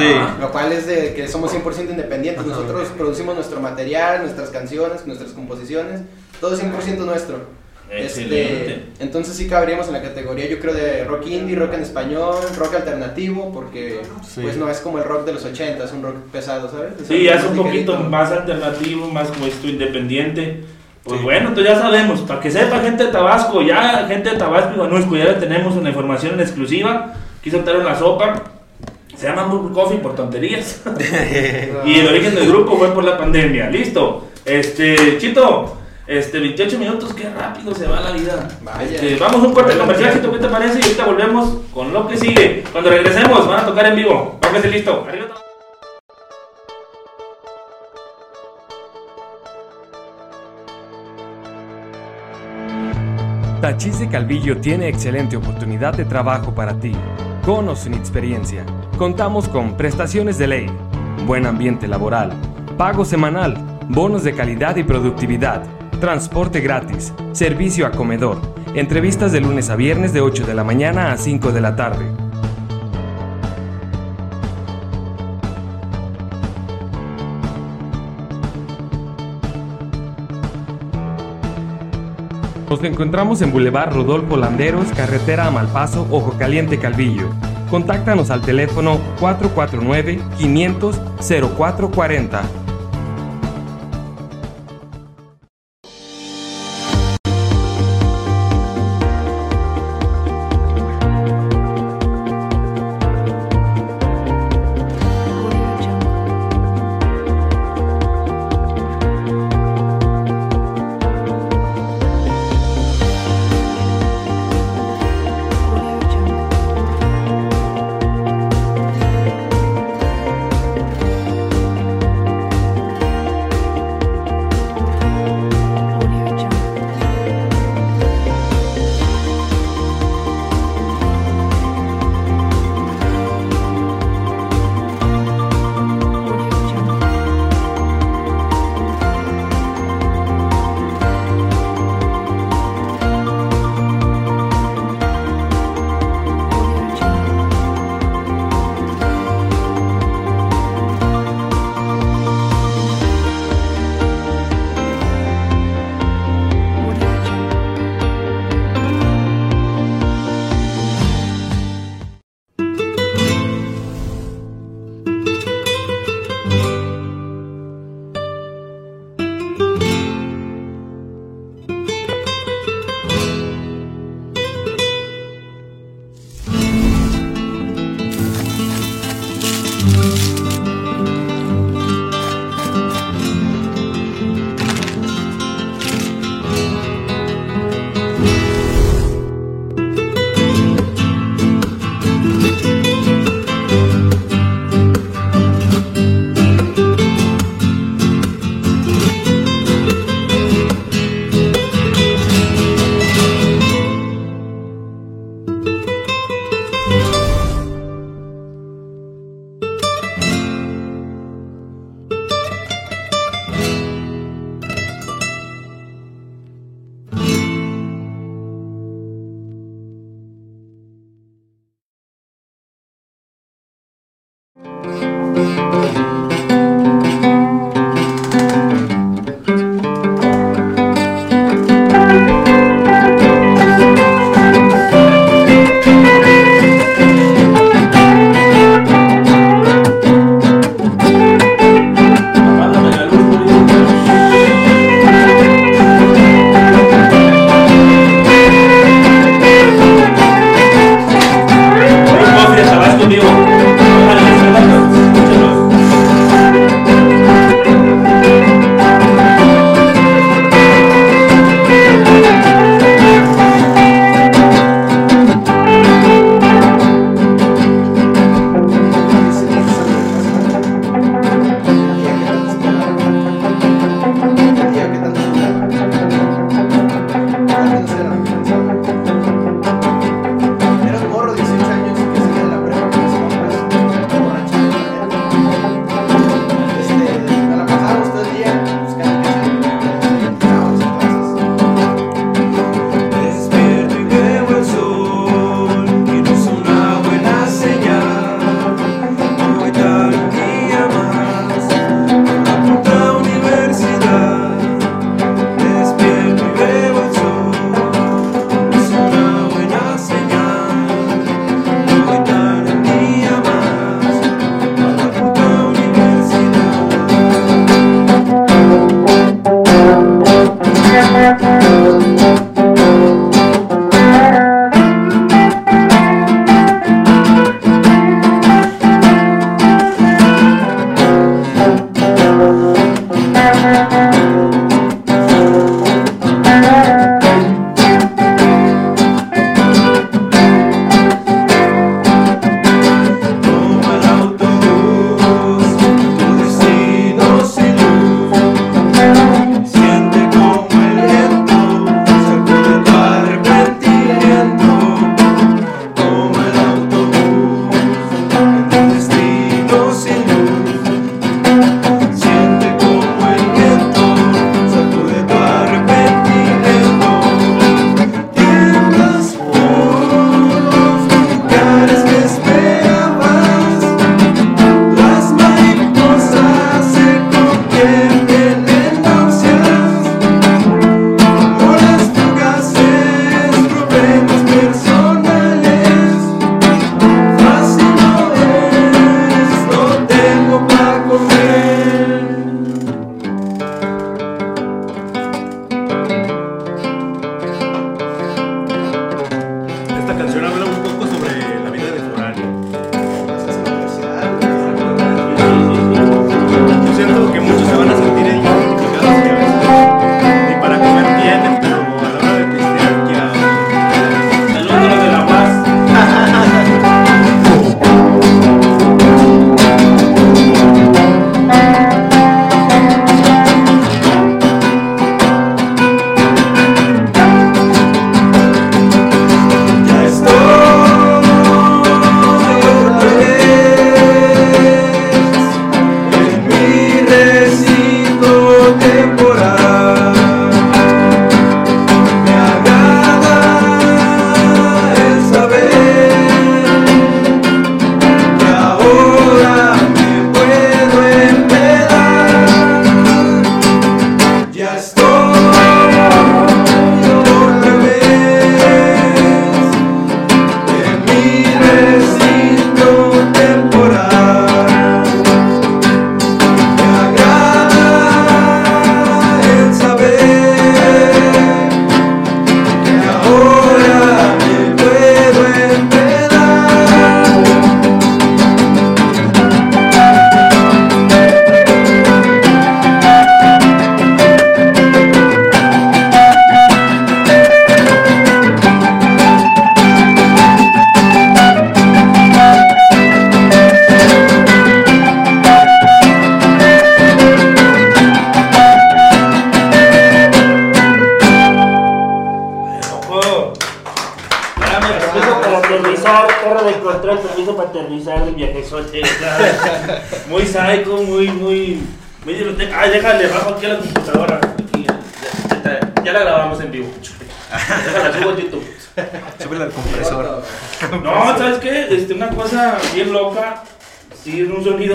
lo cual es de que somos 100% independientes. Nosotros producimos nuestro material, nuestras canciones, nuestras composiciones, todo es 100% nuestro. Este, entonces sí cabríamos en la categoría, yo creo, de rock indie, rock en español, rock alternativo, porque pues no es como el rock de los 80, es un rock pesado, ¿sabes? sí, es un poquito más alternativo, más como esto independiente. Pues bueno, entonces ya sabemos, para que sepa gente de Tabasco, ya gente de Tabasco y Guanusco, ya tenemos una información en exclusiva, quiso traer una sopa, se llama Blue Coffee por tonterías, [laughs] y el origen del grupo fue por la pandemia, listo. Este, Chito, este, 28 minutos, qué rápido se va la vida. Este, vamos a un corte comercial, si ¿qué te parece? Y ahorita volvemos con lo que sigue. Cuando regresemos, van a tocar en vivo. Póngase listo. Tachis de Calvillo tiene excelente oportunidad de trabajo para ti. Con o sin experiencia, contamos con prestaciones de ley, buen ambiente laboral, pago semanal, bonos de calidad y productividad transporte gratis, servicio a comedor, entrevistas de lunes a viernes de 8 de la mañana a 5 de la tarde. Nos encontramos en Boulevard Rodolfo Landeros, carretera Amalpaso, Ojo Caliente Calvillo. Contáctanos al teléfono 449 500 0440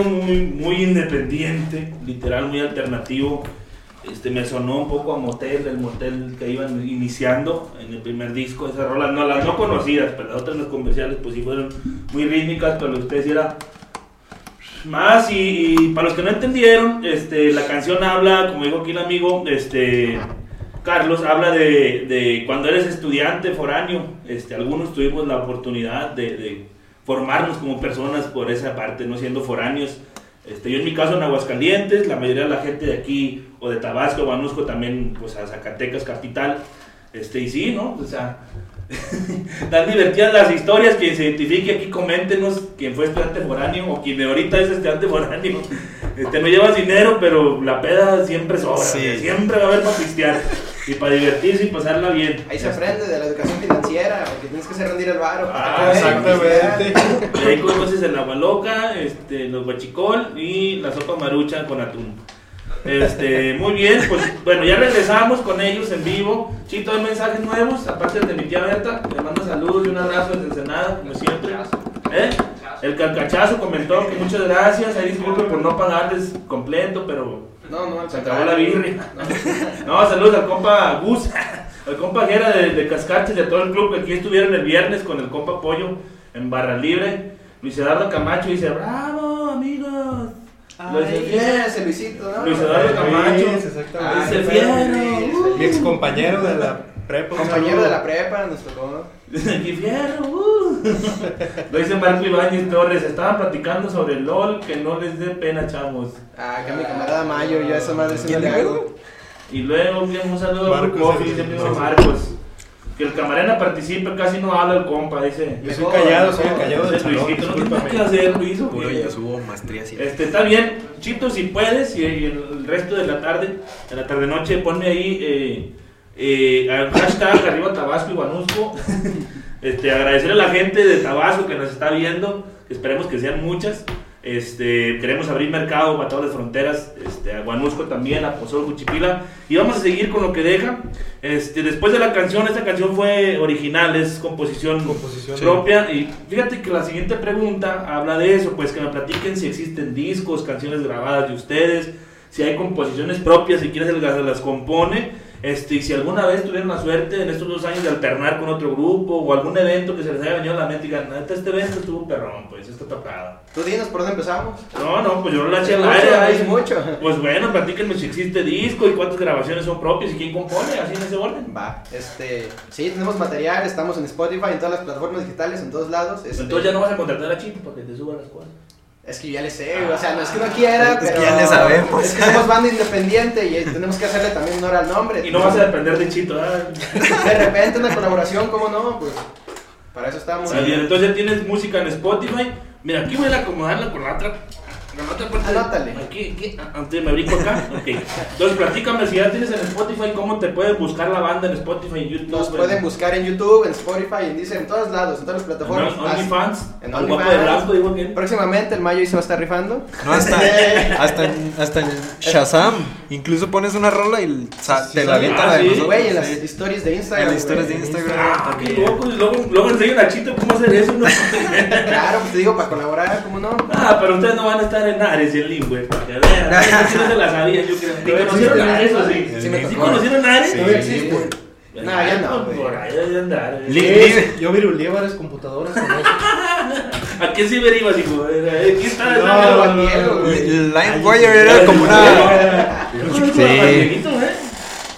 muy, independiente, literal, muy alternativo. Este, me sonó un poco a motel, el motel que iban iniciando en el primer disco, esas rolas, no las no conocidas, pero las otras los comerciales pues sí fueron muy rítmicas, pero ustedes era más y, para los que no entendieron, este, la canción habla, como dijo aquí el amigo, este, Carlos, habla de, de cuando eres estudiante foráneo, este, algunos tuvimos la oportunidad de formarnos como personas por esa parte, no siendo foráneos. Este, yo en mi caso en Aguascalientes, la mayoría de la gente de aquí, o de Tabasco, Banusco, también pues a Zacatecas, capital, este, y sí, ¿no? O sea, [laughs] tan divertidas las historias, quien se identifique aquí, coméntenos quién fue estudiante foráneo, o quien de ahorita es estudiante foráneo. Este, no llevas dinero, pero la peda siempre sobra, Sí. siempre va a haber para pistear, y para divertirse y pasarla bien. Ahí se aprende de la educación financiera, porque tienes que hacer rendir el varo. Ah, Exactamente. Y ahí conoces el agua loca, este, los guachicol y la sopa marucha con atún. Este, muy bien, pues bueno, ya regresamos con ellos en vivo. Chito, hay mensajes nuevos, aparte de mi tía Berta. Le mando saludos y un abrazo desde Ensenada, como siempre. ¿Eh? El calcachazo comentó que muchas gracias. Ahí disculpe por no pagarles completo, pero No, no, se acabó la birria. [laughs] No, saludos al compa Gus, al compa Jera de, de Cascaches y a todo el club que aquí estuvieron el viernes con el compa Pollo en Barra Libre. Luis Eduardo Camacho dice, bravo amigos. Luis Eduardo- ese Luisito, ¿no? Luis Eduardo Camacho. Exactamente. Dice Mi ex compañero de la prepa. Compañero de la prepa, nos tocó. Dice "Qué fiero. uh". Lo dice Marco Ibáñez Torres. Estaban platicando sobre el LOL, que no les dé pena, chavos. Ah, acá mi camarada Mayo, yo a esa madre le hago. Y luego bien, un saludo a Marcos, dice amigo Marcos. Que el camarena participe, casi no habla el compa, dice. Yo soy callado, soy callado. Luisito, no que hacer, Luis. Puro oye. Yasuo, maestría. Este, está bien, Chito, si puedes, y, el resto de la tarde, de la tarde noche, ponme ahí eh, hashtag arriba Tabasco y Guanusco. Este, agradecer a la gente de Tabasco que nos está viendo, esperemos que sean muchas. Este, queremos abrir mercado para todas las fronteras, este, a Guanusco también, a Pozol, Cuchipila, y vamos a seguir con lo que deja. Este, después de la canción, esta canción fue original, es composición, Composición. propia. Y fíjate que la siguiente pregunta habla de eso, pues que me platiquen si existen discos, canciones grabadas de ustedes, si hay composiciones propias, si quieres el gas las compone. Este, y si alguna vez tuvieron la suerte en estos dos años de alternar con otro grupo o algún evento que se les haya venido a la mente y digan, "Neta, este evento estuvo perrón, pues, está tocado. Tú dinos por dónde empezamos. No, no, pues yo no la eché al aire, mucho, ahí. es mucho. Pues bueno, platíquenme si existe disco y cuántas grabaciones son propias y quién compone, así en ese orden. Va, este, sí, tenemos material, estamos en Spotify, en todas las plataformas digitales, en todos lados. este, Entonces ya no vas a contratar a Chito para que te suba las cosas. Es que yo ya le sé, o sea, no es que no quiera, Es que pero... ya le sabemos. Es que somos banda independiente y tenemos que hacerle también honor al nombre. Y no vas a depender de Chito, ¿ah? De repente una colaboración, ¿cómo no? Pues, para eso estamos. Bien, entonces ya tienes música en Spotify. Mira, aquí voy a acomodarla con la otra. Otra parte. Anótale. Aquí, aquí. ah, Antes me brinco acá. [laughs] Ok. Entonces, platícame si ya tienes en Spotify, ¿cómo te pueden buscar la banda en Spotify, en YouTube? Nos en- pueden buscar en YouTube, en Spotify, en Deezer, en todos lados, en todas las en plataformas. OnlyFans. En de OnlyFans. digo bien. Próximamente el Mayo ahí se va a estar rifando. No, hasta, [laughs] hasta, en, hasta en Shazam. Incluso pones una rola y sa- te la avienta Ah, la de sí. nosotros. Güey, en las Sí. historias de En Instagram. las historias de. Instagram Ah, qué también. loco. Y luego, luego enseñan a Chito cómo hacer eso. ¿no? [laughs] Claro, pues te digo, para colaborar, ¿cómo no? ah, pero ustedes no van a estar andar en Ares y en Limbo, eh, para que vean. Eso no se la sabía, yo creo. ¿Ni No conocieron existe, Ares o ¿no? sí? Sí me ¿Sí tocó. conocieron Ares? Sí. Todavía existe. Nah, ya no. Por ahí debe andar. eh. ¿Qué? Yo viruleé varias computadoras. con eso. [laughs] ¿A qué ciber ibas, hijo? ¿Quién está? No, no, no. LimeWire era como una. [laughs] [laughs] Sí.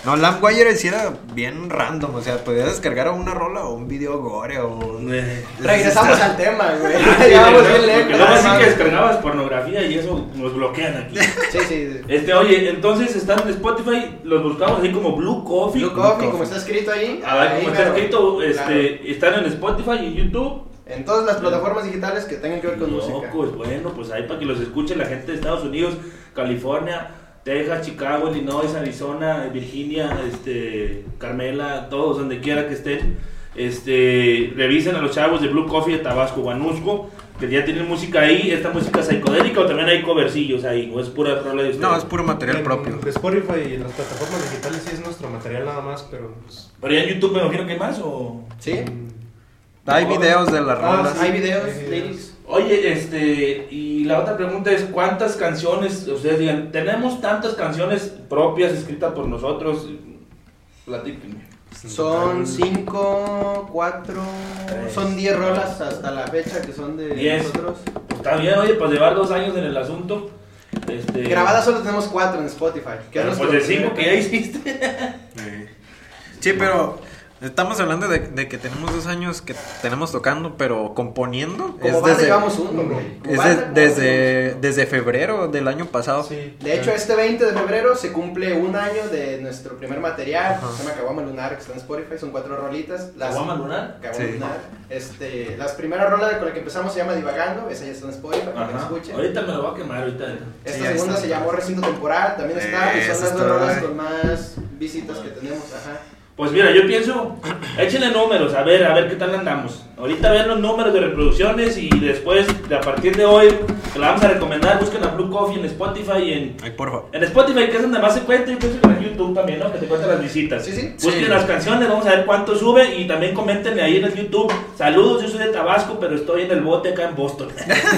No, LimeWire sí era bien random. O sea, podías descargar una rola o un video gore o. Eh, Regresamos [laughs] al tema, güey. sí, [laughs] Ya vamos ¿no? bien lejos. luego sí no que descargabas pornografía y eso nos bloquean aquí. Sí, sí. Este, oye, entonces están en Spotify, los buscamos así como Blue Coffee. Blue Coffee, como está escrito ahí. A ver, ahí, como está escrito, este, Claro. están en Spotify y YouTube. En todas las plataformas digitales que tengan que ver con música. Locos, bueno, pues ahí para que los escuche la gente de Estados Unidos, California, Texas, Chicago, Illinois, Arizona, Virginia, este, Carmela, todos donde quiera que estén. Este, revisen a los chavos de Blue Coffee de Tabasco, Guanusco, que ya tienen música ahí, esta música psicodélica o también hay covercillos ahí, o es pura rola de ustedes. No, es puro material En- propio. Spotify y en las plataformas digitales sí es nuestro material nada más, pero pues. Pero ya en YouTube me imagino que hay más o... ¿Sí? mm, Hay videos de las Ah, rolas. sí. Hay videos, Hay videos. ladies. Oye, este, y la otra pregunta es, ¿cuántas canciones, ustedes digan, tenemos tantas canciones propias escritas por nosotros? Platíquenme. Son cinco, cuatro, Tres. son diez rolas hasta la fecha que son de Diez. nosotros. Pues está bien, oye, pues llevar dos años en el asunto. Este, Grabadas solo tenemos cuatro en Spotify. que pues de cinco primer- que ya hiciste. Sí, pero estamos hablando de, de que tenemos dos años que tenemos tocando, pero componiendo. Como es banda desde, llevamos uno, güey. Es de- desde, desde febrero del año pasado. Sí. De hecho, este 20 de febrero se cumple un año de nuestro primer material. Ajá. Se llama Caguama Lunar, que está en Spotify. Son cuatro rolitas. ¿La guama lunar? Caguama Sí. Lunar. Este, las primeras rolas con la que empezamos se llama Divagando. Esa ya está en Spotify, para que la escuchen. Ahorita me lo voy a quemar, ahorita. Esta Sí, segunda está. se llamó Recinto Temporal. También está. y Esa son las dos rolas con más visitas que tenemos. Ajá. Pues mira, yo pienso, échenle números, a ver, a ver qué tal andamos. Ahorita ven los números de reproducciones y después, de a partir de hoy, que la vamos a recomendar, busquen a Blue Coffee en Spotify y en, Ay, por favor. En Spotify, que es donde más se cuenta, y pienso que en YouTube también, ¿no? Que te cuentan las visitas. Sí, sí. Busquen Sí. las canciones, vamos a ver cuánto sube y también coméntenme ahí en el YouTube. Saludos, yo soy de Tabasco, pero estoy en el bote acá en Boston.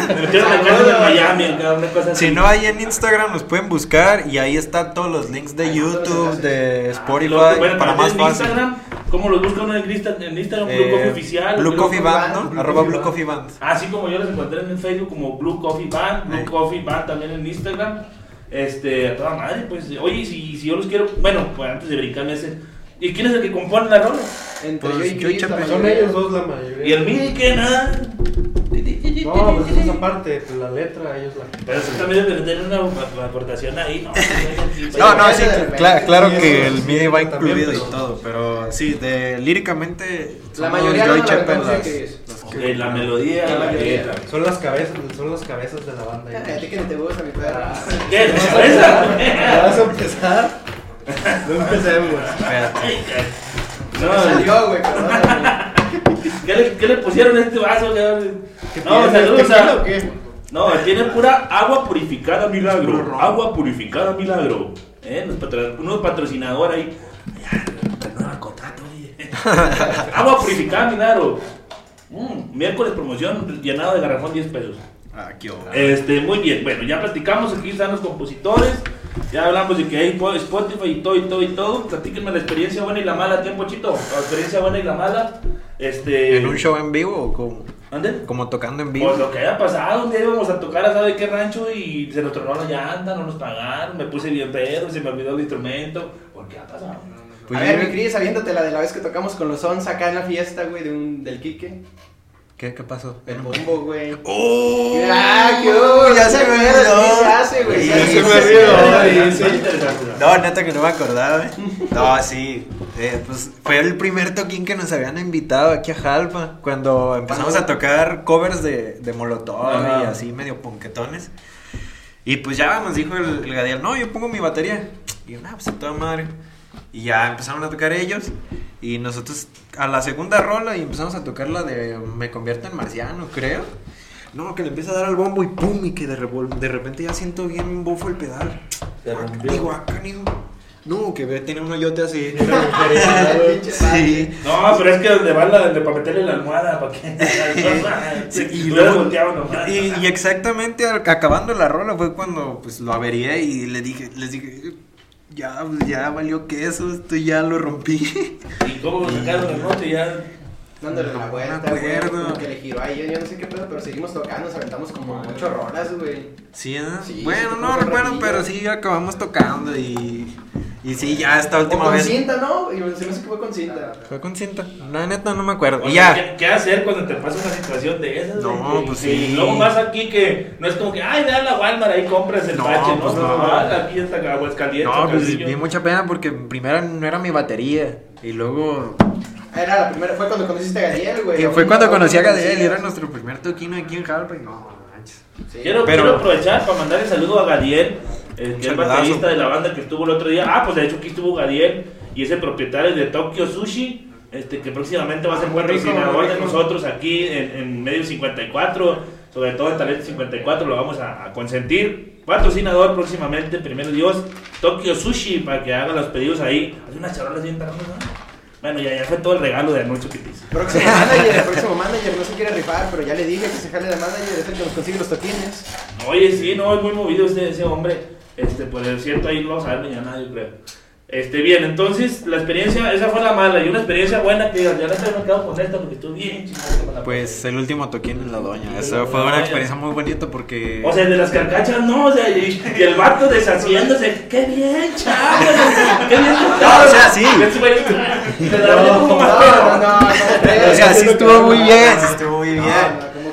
Me metieron en Miami, acá, una cosa así. Si no, ahí en Instagram nos pueden buscar y ahí están todos los links de YouTube, de Ah, Spotify, bueno, para más en fácil. Instagram, ¿cómo los busca uno en Insta- en Instagram? Eh, Blue Coffee Oficial. Blue Blue Coffee Band, ¿no? Blue Arroba Coffee Blue Band. Coffee Band. Así como yo los encontré en el Facebook como Blue Coffee Band, Blue Ahí. Coffee Band también en Instagram. Este, a toda madre, pues, oye, si, si yo los quiero, bueno, pues antes de brincarme ese, ¿y quién es el que compone la rola? Entre Pues, yo y yo y Chris. Son ellos dos la mayoría. Y el mío, que nada. No, [laughs] pues esa parte, pues la letra, ellos la. Pero eso también debe tener una ap- aportación ahí, ¿no? [laughs] No, no, sí, de claro Sí, que el MIDI va incluido y todo, pero sí, de líricamente La mayoría yo reconoce las- la melodía, La letra. Son las cabezas, son las cabezas de la banda. A ti que te gusta mi perro. ¿Qué? ¿De? ¿Vas a empezar? [laughs] No empecemos. Espérate. No, Salió, güey, perdóname. ¿Qué le, ¿Qué le pusieron a este vaso? No, saludos. No, tiene pura agua purificada milagro. Agua purificada milagro. ¿Eh? Nos patro- unos patrocinadores ahí. Renueva el contrato, oye. [laughs] agua purificada milagro. Mm, miércoles promoción llenado de garrafón 10 pesos. Ah, qué horror. Este, muy bien. Bueno, ya platicamos. Aquí están los compositores. Ya hablamos de que hay po- Spotify y todo y todo y todo. Platíquenme la experiencia buena y la mala, tiempo chito. La experiencia buena y la mala. Este. ¿En un show en vivo o como, ¿Ande? como tocando en vivo? Pues lo que haya pasado, un día íbamos a tocar a sabe qué rancho y se nos tronó la llanta, no nos pagaron, me puse bien pedo, se me olvidó el instrumento. ¿Por qué ha pasado? Pues a ver, mi Cris, aviéntate la de la vez que tocamos con los Sons acá en la fiesta, güey, de un, del Kike. ¿Qué, qué pasó? El bombo, güey. ¡Oh! ¡Ah, qué! Ya se me olvidó. se güey. Ya se me olvidó. No, neta que no me acordaba, ¿eh? No, sí. Eh, pues fue el primer toquín que nos habían invitado aquí a Jalpa. Cuando empezamos a tocar covers de, de Molotov y así medio ponquetones. Y pues ya nos dijo el, el Gadiel, no, yo pongo mi batería. Y yo, no, pues a toda madre. Y ya empezaron a tocar ellos. Y nosotros a la segunda rola y empezamos a tocar la de Me convierto en marciano, creo. No, que le empieza a dar al bombo y pum, y que de, de repente ya siento bien bofo el pedal. Rompió. Digo, acá, digo. No, que tiene un hoyote así. [laughs] [laughs] Sí. No, pero es que donde va la de para meterle la almohada, para. [laughs] Sí, y luego nomás. Y, y exactamente acabando la rola fue cuando pues lo averié y le dije, les dije, ya, pues, ya valió queso, esto ya lo rompí. ¿Y cómo sacaron el norte ya? Dándole la vuelta, güey. acuerdo. Como que le giró ahí. Yo, yo no sé qué pedo, pero seguimos tocando. Nos aventamos como ocho rolas, güey. Sí, ¿eh? Sí, bueno, no recuerdo, pero sí acabamos tocando y, y sí, ya esta O última con vez. cinta, ¿no? Y se me hace que fue con cinta. Fue con cinta. La neta no me acuerdo. O Y sea, ya. ¿qué, qué hacer cuando te pasa una situación de esas? No, pues Y sí. luego más aquí que no es como que, ay, ve a la Walmart, ahí compras el No, bache, ¿no? pues no, no. no, aquí está Aguascalientes. No, pues vi mucha pena porque primero no era mi batería. Y luego. Era la primera, fue cuando conociste a Gadiel, güey. y fue cuando conocí a Gadiel y era nuestro primer toquino aquí en Jalpa y no, manches. Sí. Quiero, Pero- quiero aprovechar para mandar el saludo a Gadiel, el saludazo. baterista de la banda que estuvo el otro día. Ah, pues de hecho aquí estuvo Gadiel y es el propietario de Tokyo Sushi, este, que próximamente va a ser patrocinador de nosotros aquí en, en Medio 54, sobre todo en Talento 54, lo vamos a, a consentir. Patrocinador próximamente, primero Dios, Tokyo Sushi, para que haga los pedidos ahí. Hace unas charolas bien perronas, ¿no? Bueno, ya, ya fue todo el regalo de anuncio que te hice. Próximo manager, el próximo manager no se quiere rifar, pero ya le dije que se jale de manager, es el que nos consigue los toquines. Oye, sí, no, es muy movido ese, ese hombre. Este, por el cierto, ahí lo vamos a ver mañana, yo creo. Este, bien, entonces, la experiencia, esa fue la mala. Y una experiencia buena que ya no te me quedo con esta porque estuvo bien chingada Pues el último toquín en la doña. Eso fue una experiencia muy bonita porque. O sea, el de las carcachas, no, o sea, y, y el vato deshaciéndose. ¡Qué bien, chavos! ¡Qué bien! No, o sea, sí. No, no, no, o sea, sí estuvo muy bien, estuvo muy No, bien.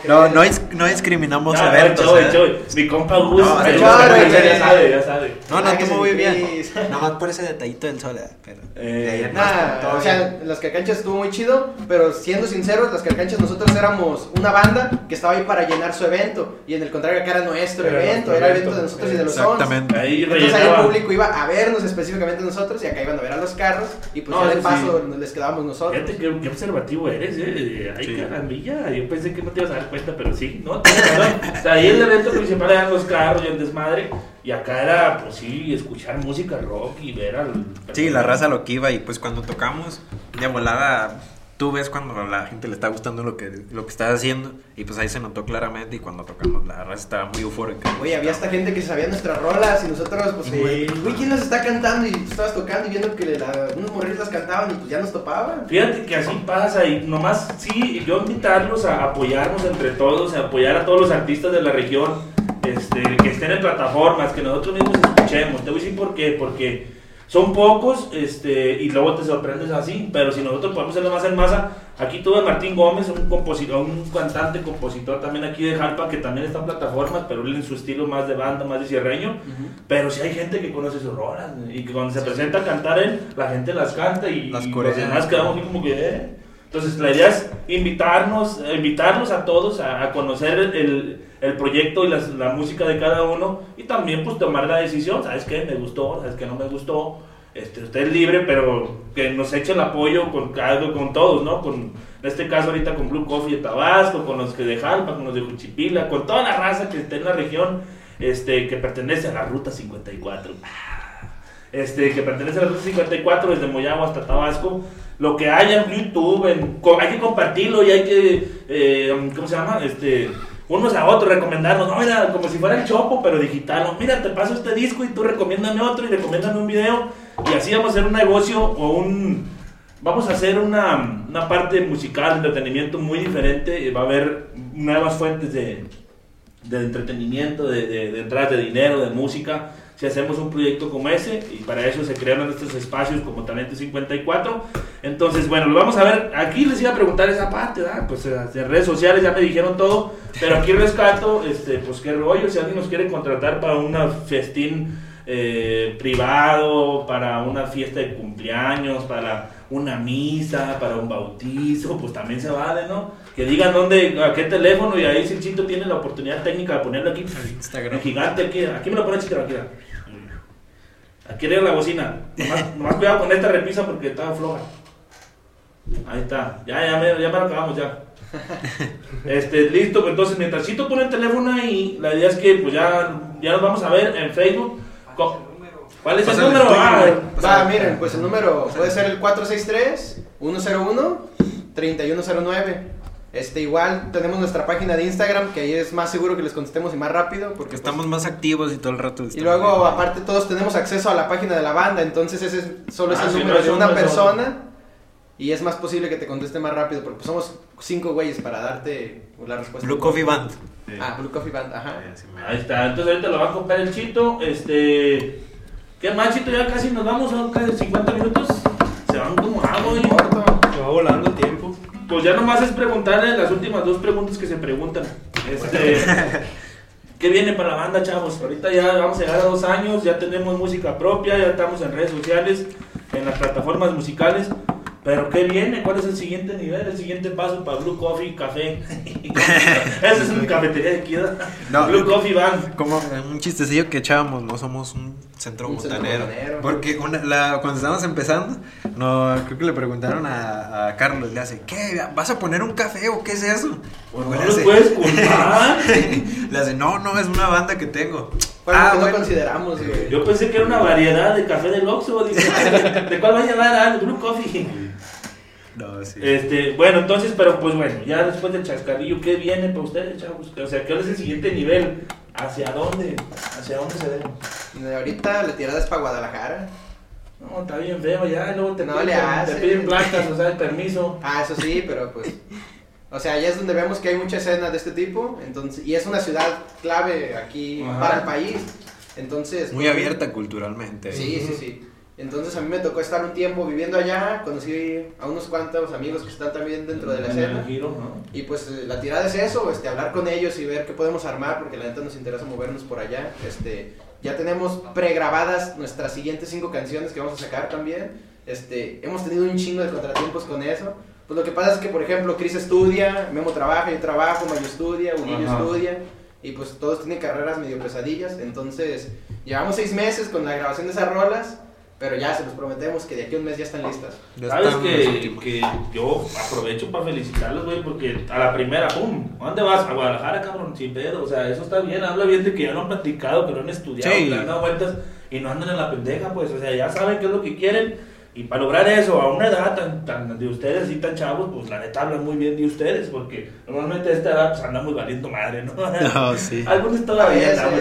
no. No, no discriminamos No, eventos. no, ¿eh? Choy. Mi compa Gus, No, Choy, ya sabe, ya sabe. No, no, estuvo muy bien. Nomás por ese detallito del sol, ¿eh? pero. Eh, Nah, todo o sea, las carcanchas estuvo muy chido, pero siendo sinceros, las carcanchas nosotros éramos una banda que estaba ahí para llenar su evento, y en el contrario acá era nuestro Era evento, era el evento, de nosotros y de los Exactamente. Sons. Ahí Entonces ahí el público iba a vernos específicamente nosotros y acá iban a ver a los carros y pues No, ya de paso les quedábamos nosotros. Fíjate qué, qué observativo eres, eh. Ay, Sí. carambilla. Yo pensé que no te ibas a dar cuenta, pero sí, ¿no? O sea, ahí el evento principal eran los carros y el desmadre. Y acá era, pues sí, escuchar música rock y ver al. Sí, la raza lo que iba y pues cuando tocamos, de volada, tú ves cuando a la gente le está gustando lo que, lo que estás haciendo y pues ahí se notó claramente y cuando tocamos la raza estaba muy eufórica. Oye, había esta gente que sabía nuestras rolas y nosotros, pues, Güey. güey, ¿quién las está cantando? Y tú estabas tocando y viendo que la- unos morrillos las cantaban y pues ya nos topaban. Fíjate que así pasa y nomás, sí, yo invitarlos a apoyarnos entre todos, a apoyar a todos los artistas de la región, este, que estén en plataformas, que nosotros mismos escuchemos. Te voy a decir por qué, porque son pocos este, y luego te sorprendes así, pero si nosotros podemos hacerlo más en masa, aquí tuve Martín Gómez, un compositor, un cantante, compositor también aquí de Jalpa, que también está en plataformas, pero él en su estilo más de banda, más de cierreño, pero si hay gente que conoce sus rolas y que cuando se presenta a cantar él, la gente las canta y, Las y los demás quedamos así como que... "Eh". Entonces la idea es invitarnos, eh, invitarnos a todos a, a conocer el, el proyecto y la música de cada uno y también pues tomar la decisión, ¿sabes qué? Me gustó, ¿sabes qué? No me gustó. Este, usted es libre, pero que nos eche el apoyo con, con todos, ¿no? Con, en este caso ahorita con Blue Coffee de Tabasco, con los que de Jalpa, con los de Juchipila, con toda la raza que esté en la región este, que pertenece a la Ruta 54 este, que pertenece a la Ruta 54 desde Moyagua hasta Tabasco. Lo que haya en YouTube, en- hay que compartirlo y hay que, eh, ¿cómo se llama? Este, unos a otros recomendarnos, no, mira, como si fuera el chopo, pero digital, mira, te paso este disco y tú recomiéndame otro y recomiéndame un video y así vamos a hacer un negocio o un, vamos a hacer una, una parte musical, entretenimiento muy diferente, va a haber nuevas fuentes de, de entretenimiento, de, de, de dinero, de música, si hacemos un proyecto como ese, y para eso se crearon estos espacios como Talento 54. Entonces, bueno, lo vamos a ver. Aquí les iba a preguntar esa parte, ¿verdad? Pues eh, de redes sociales ya me dijeron todo, pero aquí rescato, este, pues qué rollo, si alguien nos quiere contratar para una festín eh, privado, para una fiesta de cumpleaños, para una misa, para un bautizo, pues también se vale, ¿no? Que digan dónde, a qué teléfono y ahí si el chito tiene la oportunidad técnica de ponerlo aquí Instagram. en gigante aquí, aquí me lo pone chito, aquí. Arriba la bocina. Nomás, nomás cuidado con esta repisa porque está floja. Ahí está. Ya, ya me, ya lo acabamos ya. Este, listo, pues entonces mientras Chito pone el teléfono ahí, la idea es que pues ya, ya nos vamos a ver en Facebook. ¿Cuál es el número? Ah. Va, miren, pues el número puede ser el 463-101-3109. Este, igual tenemos nuestra página de Instagram, que ahí es más seguro que les contestemos y más rápido, porque pues, estamos más activos y todo el rato. Y luego, aparte, todos tenemos acceso a la página de la banda, entonces ese es, solo es Ah, el sí, número no de un una persona y es más posible que te conteste más rápido, porque pues somos cinco güeyes para darte la respuesta. Blue Coffee Band. Ah, Blue Coffee Band, ajá. Sí, Ahí está, entonces ahorita lo va a comprar el Chito. Este. ¿Qué más, Chito? Ya casi nos vamos, son casi 50 minutos. Se van como agua. Corto. Se va volando. Pues ya nomás es preguntarle las últimas dos preguntas que se preguntan. Este. [laughs] ¿Qué viene para la banda, chavos? Ahorita ya vamos a llegar a dos años, ya tenemos música propia, ya estamos en redes sociales, en las plataformas musicales. Pero ¿qué viene? ¿Cuál es el siguiente nivel? El siguiente paso para Blue Coffee Café. [laughs] Esa es una cafetería de ¿verdad? No. Blue Coffee Band. Como un chistecillo que echábamos, no somos un centro Un centro botanero. botanero. Porque una- la- cuando estábamos empezando, no, creo que le preguntaron a, a Carlos, le hace, ¿qué? ¿Vas a poner un café o qué es eso? Pues Le no hace- lo puedes [laughs] culpar. [laughs] Le hace, no, no, es una banda que tengo. Bueno, Ah, que no bueno. consideramos, güey. Yo pensé que era una variedad de café del Oxxo. Dije, ¿de cuál va a llevar? Blue Coffee. No, sí. Este, bueno, entonces, pero pues bueno, ya después del chascarrillo, ¿qué viene para ustedes, chavos? O sea, ¿cuál es el siguiente nivel? ¿Hacia dónde? ¿Hacia dónde se deben? De Ahorita la tirada es para Guadalajara. No, está bien feo, ya, luego te, No piden, le te hace. piden placas, o sea, el permiso. [laughs] Ah, eso sí, pero pues. O sea, ya es donde vemos que hay mucha escena de este tipo. Entonces, y es una ciudad clave aquí Ajá. para el país. Entonces. Muy abierta culturalmente. Sí, sí, sí. Entonces a mí me tocó estar un tiempo viviendo allá, conocí a unos cuantos amigos que están también dentro de la escena. giro, ¿no? Y pues la tirada es eso, este, hablar con ellos y ver qué podemos armar, porque la neta nos interesa movernos por allá. Este, ya tenemos pregrabadas nuestras siguientes cinco canciones que vamos a sacar también. Este, hemos tenido un chingo de contratiempos con eso. Pues lo que pasa es que, por ejemplo, Chris estudia, Memo trabaja, yo trabajo, Mayo estudia, Ajá. estudia. Y pues todos tienen carreras medio pesadillas. Entonces, llevamos seis meses con la grabación de esas rolas. Pero ya se los prometemos que de aquí a un mes ya están listas. Ya Sabes que, que yo aprovecho para felicitarlos, güey, porque a la primera, ¡pum! ¿A dónde vas? A Guadalajara, cabrón, sin pedo. O sea, eso está bien, habla bien de que ya lo han platicado, que lo han estudiado, Sí. que le han dado vueltas y no andan en la pendeja, pues. O sea, ya saben qué es lo que quieren. Y para lograr eso, a una edad tan, tan de ustedes y tan chavos, pues la neta hablan muy bien de ustedes, porque normalmente a esta edad pues anda muy valiendo madre, ¿no? [laughs] No, sí. Algunos todavía andamos.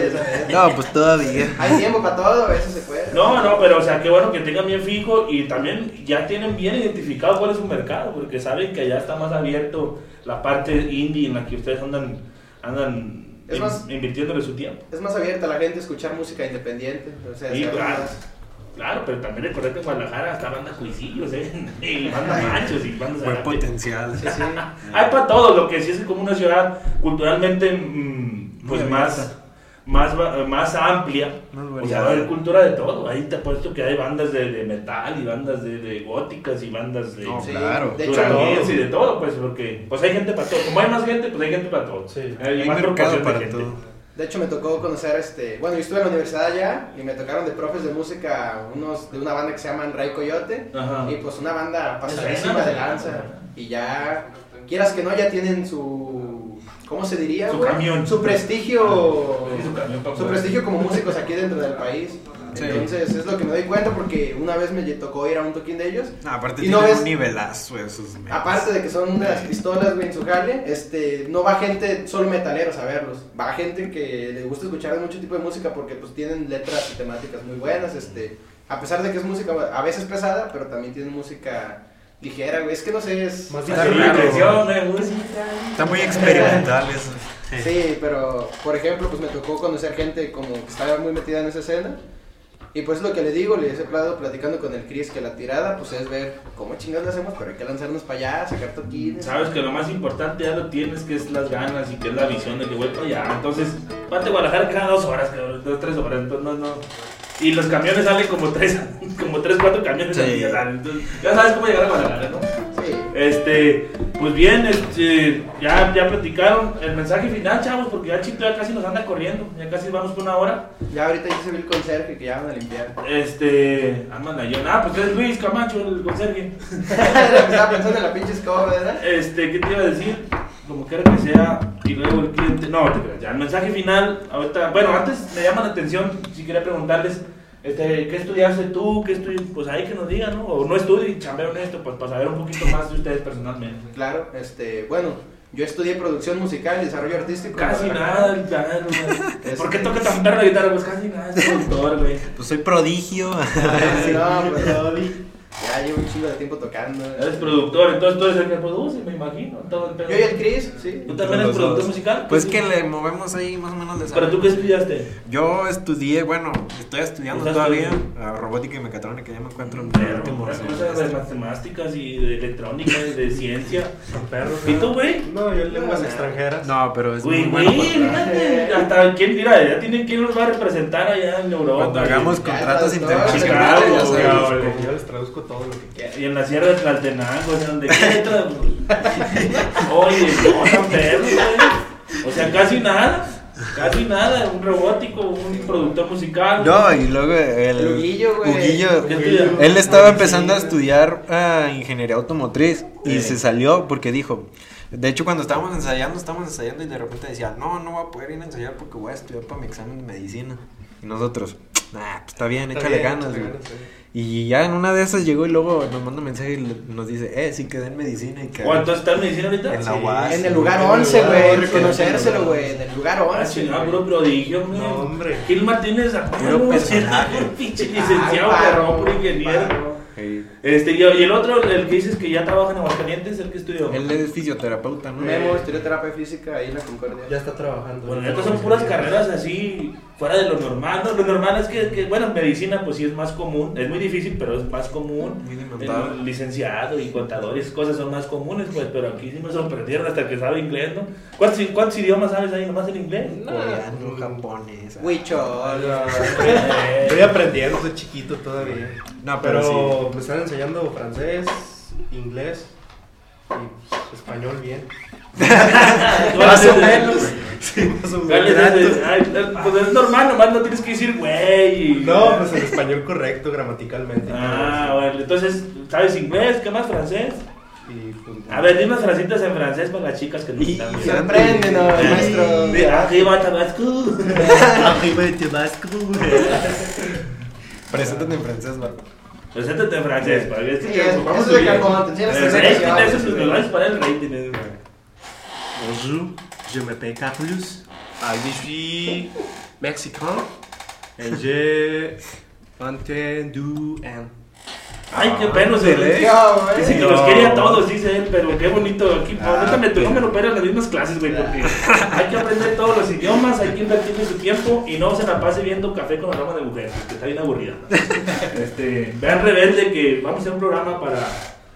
No, pues todavía. [laughs] Hay tiempo para todo, eso se puede. No, no, pero o sea, qué bueno que tengan bien fijo y también ya tienen bien identificado cuál es su mercado, porque saben que allá está más abierto la parte indie en la que ustedes andan, andan Es in- más- invirtiéndole su tiempo. Es más abierta la gente a escuchar música independiente. O sea, Sí, claro. más. Claro, pero también recordar que en Guadalajara está banda juicillos, ¿eh? [laughs] Y banda machos y banda Buen potencial. Sí, sí. [laughs] Hay para todo, lo que sí es como una ciudad culturalmente mm, pues Muy más, más, más amplia. Más O sea, variada. va a haber cultura de todo. Ahí te apuesto que hay bandas de, de metal y bandas de, de góticas y bandas de No, Sí, claro. De hecho, duranguenses y de todo, pues, porque pues hay gente para todo. Como hay más gente, pues hay gente para todo. Sí. Eh, y Hay más mercado para gente. todo. De hecho, me tocó conocer este. Bueno, yo estuve en la universidad allá y me tocaron de profes de música unos de una banda que se llaman Ray Coyote. Ajá. Y pues una banda pasadísima de lanza. Y ya, quieras que no, ya tienen su. ¿Cómo se diría? Su güey? camión. Su prestigio. Su camión Su prestigio como músicos aquí dentro del país. Sí. Entonces es lo que me doy cuenta porque una vez me tocó ir a un toquín de ellos. No, aparte Y no tienen ves- un nivelazo esos memes. Aparte de que son unas pistolas, güey, en su jale, este, no va gente solo metaleros a verlos. Va gente que le gusta escuchar mucho tipo de música porque pues tienen letras y temáticas muy buenas, este, a pesar de que es música a veces pesada, pero también tienen música ligera, güey. Es que no sé, es... Más música. Está muy experimental eso. Sí, pero por ejemplo, pues me tocó conocer gente como que estaba muy metida en esa escena. Y pues lo que le digo, les he estado platicando con el Chris que la tirada pues es ver cómo chingados le hacemos, pero hay que lanzarnos para allá, sacar toquines. Sabes que lo más importante ya lo tienes, que es las ganas y que es la visión de que voy para allá. Entonces, parte de Guadalajara cada dos horas, dos, tres horas. Entonces, no, no. Y los camiones salen como tres, [laughs] como tres, cuatro camiones Sí. al día. salen. Entonces, ya sabes cómo llegar a Guadalajara, ¿no? Este, pues bien, este, ya, ya platicaron el mensaje final, chavos, porque ya Chito ya casi nos anda corriendo, ya casi vamos por una hora. Ya ahorita ya se ve el conserje que ya van a limpiar. Este, arman yo, ah, pues es Luis Camacho, el conserje. [laughs] Estaba pensando en la pinche escoba, ¿verdad? Este, ¿qué te iba a decir? Como quiera que sea, y luego el cliente, no, te creas, ya el mensaje final, ahorita, bueno, antes me llama la atención, si quería preguntarles, Este, ¿Qué estudiaste tú? ¿Qué estudias? Pues ahí que nos digan, ¿no? O no estudie y chambeo en esto, pues para saber un poquito más de ustedes personalmente. Claro, este, bueno, yo estudié producción musical y desarrollo artístico. Casi nada, el piano, güey. [laughs] ¿Por qué toca tan perro guitarra? Pues casi nada, es productor, güey. Pues soy prodigio. [laughs] no, pues, [laughs] ya llevo un chingo de tiempo tocando. Eres productor, entonces tú eres el que produce, me imagino. Todo el pedo. Yo y el Chris, sí. ¿Tú también eres productor dos. musical? Pues que le movemos ahí más o menos de ¿Pero tú qué estudiaste? Yo estudié, bueno, estoy estudiando ¿Estás todavía a robótica y mecatrónica, ya me encuentro en Pero, el último una semestre. cosa de matemáticas y de electrónica y de ciencia. Perros. ¿Y tú, güey? No, yo lenguas extranjeras. No, pero es Güey, güey, fíjate, hasta quién, mira, ya tienen quién los va a representar allá en Europa. Cuando hagamos contratos internacionales, Yo les traduzco todo lo que quieran. Y en la Sierra de Tlaltenango, sea, donde. [laughs] Oye, no, tan perro, güey. O sea, casi nada. Casi nada. Un robótico, un productor musical. No, y luego el, El Huguillo, güey. Él estaba empezando a estudiar ah, ingeniería automotriz y Eh. se salió porque dijo, de hecho cuando estábamos ensayando, estábamos ensayando y de repente decía, no, no voy a poder ir a ensayar porque voy a estudiar para mi examen de medicina. Y nosotros, nah, pues está bien, Está échale bien, ganas, güey. Y ya en una de esas llegó y luego nos manda un mensaje y le- nos dice, eh, sí quedé en medicina y que... ¿Cuánto está en medicina ahorita? En la Sí. UAS. En el lugar en el 11, lugar güey. 11, Reconocérselo, güey. güey. En el lugar Ah, 11. chingada, güey. puro prodigio, güey. No, hombre. Gil Martínez, Puro [laughs] puro personaje. pinche licenciado, Ah, perrón, puro paro, ingeniero. Sí. Este, y, y el otro, el que dices que ya trabaja en Aguascalientes, el que estudió. Él es fisioterapeuta, ¿no? Memo estudió terapia física ahí en la Concordia. Ya está trabajando. Bueno, estas son puras carreras así, fuera de lo normal. ¿no? Lo normal es que, que, bueno, en medicina pues sí es más común, es muy difícil, pero es más común. Muy demandado. El licenciado y contador y esas cosas son más comunes, pues, pero aquí sí me sorprendieron hasta que sabe inglés, ¿no? ¿Cuántos, cuántos idiomas sabes ahí nomás en inglés? Coreano, japonés. Huichol. [laughs] Estoy aprendiendo, soy chiquito todavía. No, pero, Pero me están enseñando francés, inglés y pues, español bien. [laughs] Más o menos. Sí, más o ¿Cuál es menos. Pues es normal, nomás no tienes que decir güey. No, pues el español correcto, gramaticalmente. Ah, eso. bueno, entonces, ¿sabes inglés? ¿Qué más francés? Y, pues, A ver, dime unas francitas en francés para las chicas que no Y- están viendo. Sorpréndenos, maestro. De arriba Tabasco. [laughs] [laughs] Arriba de Tabasco. Preséntate en francés, vato. Preséntate en francés, para que Sí, este eso, vamos eso de subiendo. cajón, te enseñas El a hacer rating, canciones, eso es güey. lo vas para el rating. es- Bonjour, je m'appelle Carlos. Ah, je suis mexicain. Et j'ai entendu un. Ay, qué pena se ve. No, güey. Dice que los quería a todos, dice él, pero qué bonito aquí. Ahorita me lo operas en las mismas clases, güey, porque [laughs] hay que aprender todos los idiomas, hay que invertirle su tiempo y no se la pase viendo café con aroma de mujer, que está bien aburrida. [laughs] Este, vean Rebelde que vamos a hacer un programa para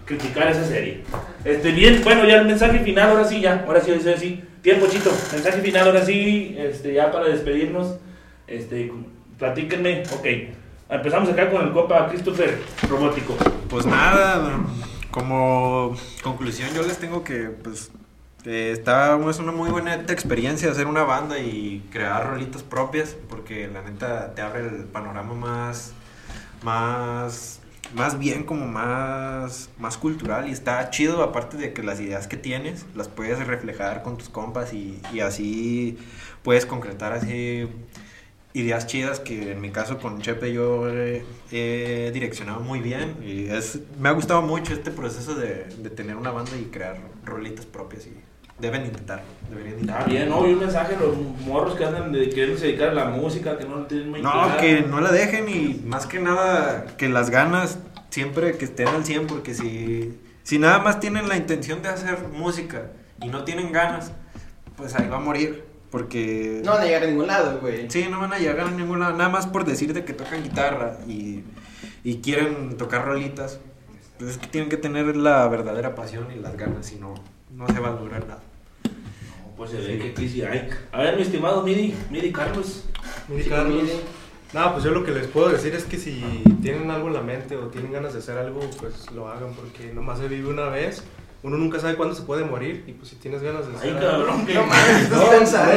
criticar esa serie. Este, bien, bueno, ya el mensaje final, ahora sí, ya, ahora sí, ahora sí. Tiempo, chito, mensaje final, ahora sí, este, ya para despedirnos. Este, platíquenme, ok. Empezamos acá con el copa Christopher Robótico. Pues nada, como conclusión yo les tengo que, pues, que está, es una muy buena experiencia hacer una banda y crear rolitas propias, porque la neta te abre el panorama más, más, más bien como más, más cultural y está chido, aparte de que las ideas que tienes las puedes reflejar con tus compas y, y así puedes concretar así ideas chidas que en mi caso con Chepe yo he, he direccionado muy bien y es, me ha gustado mucho este proceso de, de tener una banda y crear rolitas propias y deben intentarlo, deberían intentarlo. bien, ¿no? Y un mensaje a los morros que andan de dedicar a la música, que no tienen muy No, clara. que no la dejen y más que nada que las ganas siempre que estén al 100 porque si, si nada más tienen la intención de hacer música y no tienen ganas, pues ahí va a morir porque... No van a llegar a ningún lado, güey. Sí, no van a llegar a ningún lado, nada más por decirte que tocan guitarra y, y quieren tocar rolitas. Pues es que tienen que tener la verdadera pasión y las ganas, si no, no se va a lograr nada. No, Pues se ve que crisis hay. A ver, mi estimado Midi, Midi Carlos. Miri Sí, Carlos. No, pues yo lo que les puedo decir es que si tienen algo en la mente o tienen ganas de hacer algo, pues lo hagan porque nomás se vive una vez. Uno nunca sabe cuándo se puede morir y pues si tienes ganas de Ay, cabrón, que. No mames, estás No, pensando.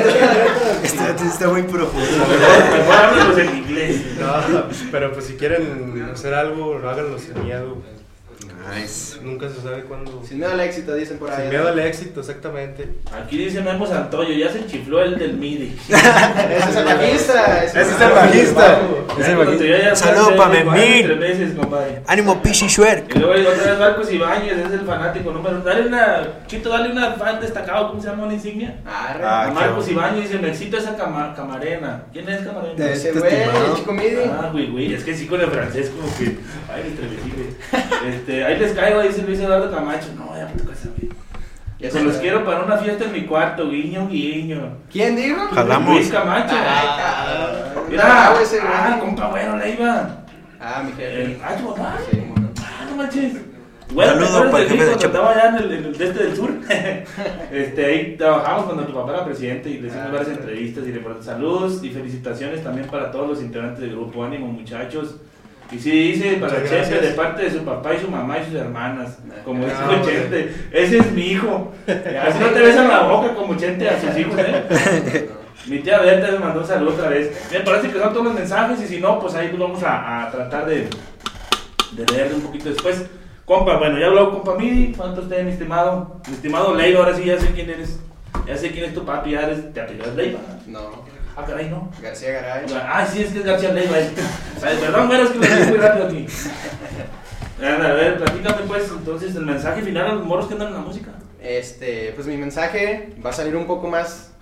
Está, está muy profundo. Mejor, [laughs] mejor háblanos en inglés. No, pero pues si quieren hacer algo, háganlo sin miedo. Nice. Nunca se sabe cuándo. Sin miedo al éxito, dicen por ahí. Sin miedo al éxito, exactamente. Aquí dice Memo Santoyo, ya se chifló el del MIDI. [laughs] Ese es el bajista. Ese es el bajista. Ya cuando te vaya a Saludo hacer pa' seis, Memín. Tres meses, compadre. Ánimo, Pichi Schwerk. Y luego hay otra vez Marcos Ibáñez, es el fanático número. Dale una, Chito, dale una fan destacado, ¿cómo se llama una insignia? Ah, Marcos. Ibáñez dice, necesito esa cama- camarena. ¿Quién es camarena? De- Ese este güey, el chico midi. Ah, güey, güey, es que sí con el francés como que, ay, me. [laughs] Este, ahí les caigo, dice Luis Eduardo Camacho. No, ya me toca esa, güey. Ya Se los lo- quiero para una fiesta en mi cuarto, guiño, guiño. ¿Quién dijo? Jalamos. Luis Camacho. Ay, cabrón. Mira, Bravo ese ah, compa, bueno, Leiva. Ah, mi jefe. Eh, ah, tu papá. Sí, bueno. Ah, no manches. Bueno, Saludo ¿te acuerdas para el jefe de estaba allá en el, en el de este del sur. [laughs] este, ahí trabajamos cuando tu papá era presidente y le hicimos Ah, varias sí. entrevistas y le saludos y felicitaciones también para todos los integrantes del grupo. Ánimo, muchachos. Y sí, dice para Muchas Chente de parte de su papá y su mamá y sus hermanas. Como bueno. Chente, ese es mi hijo. [laughs] Así no te besan la boca como Chente a sus hijos, ¿eh? Mi tía Berta me mandó un saludo otra vez. Me parece que son todos los mensajes y si no, pues ahí vamos a, a tratar de, de leerle un poquito después. Compa, bueno, ya habló compa Midi. ¿Cuánto usted, mi estimado? Mi estimado Leiva, ahora sí ya sé quién eres. Ya sé quién es tu papi, ya eres, te apellidas Leiva. No, Ah, caray, no. García Garay. Ah, sí, es que es García Leiva. Perdón, güey, es que lo dije muy rápido aquí. A ver, platícame pues entonces el mensaje final a los moros que andan en la música. Este, pues mi mensaje va a salir un poco más,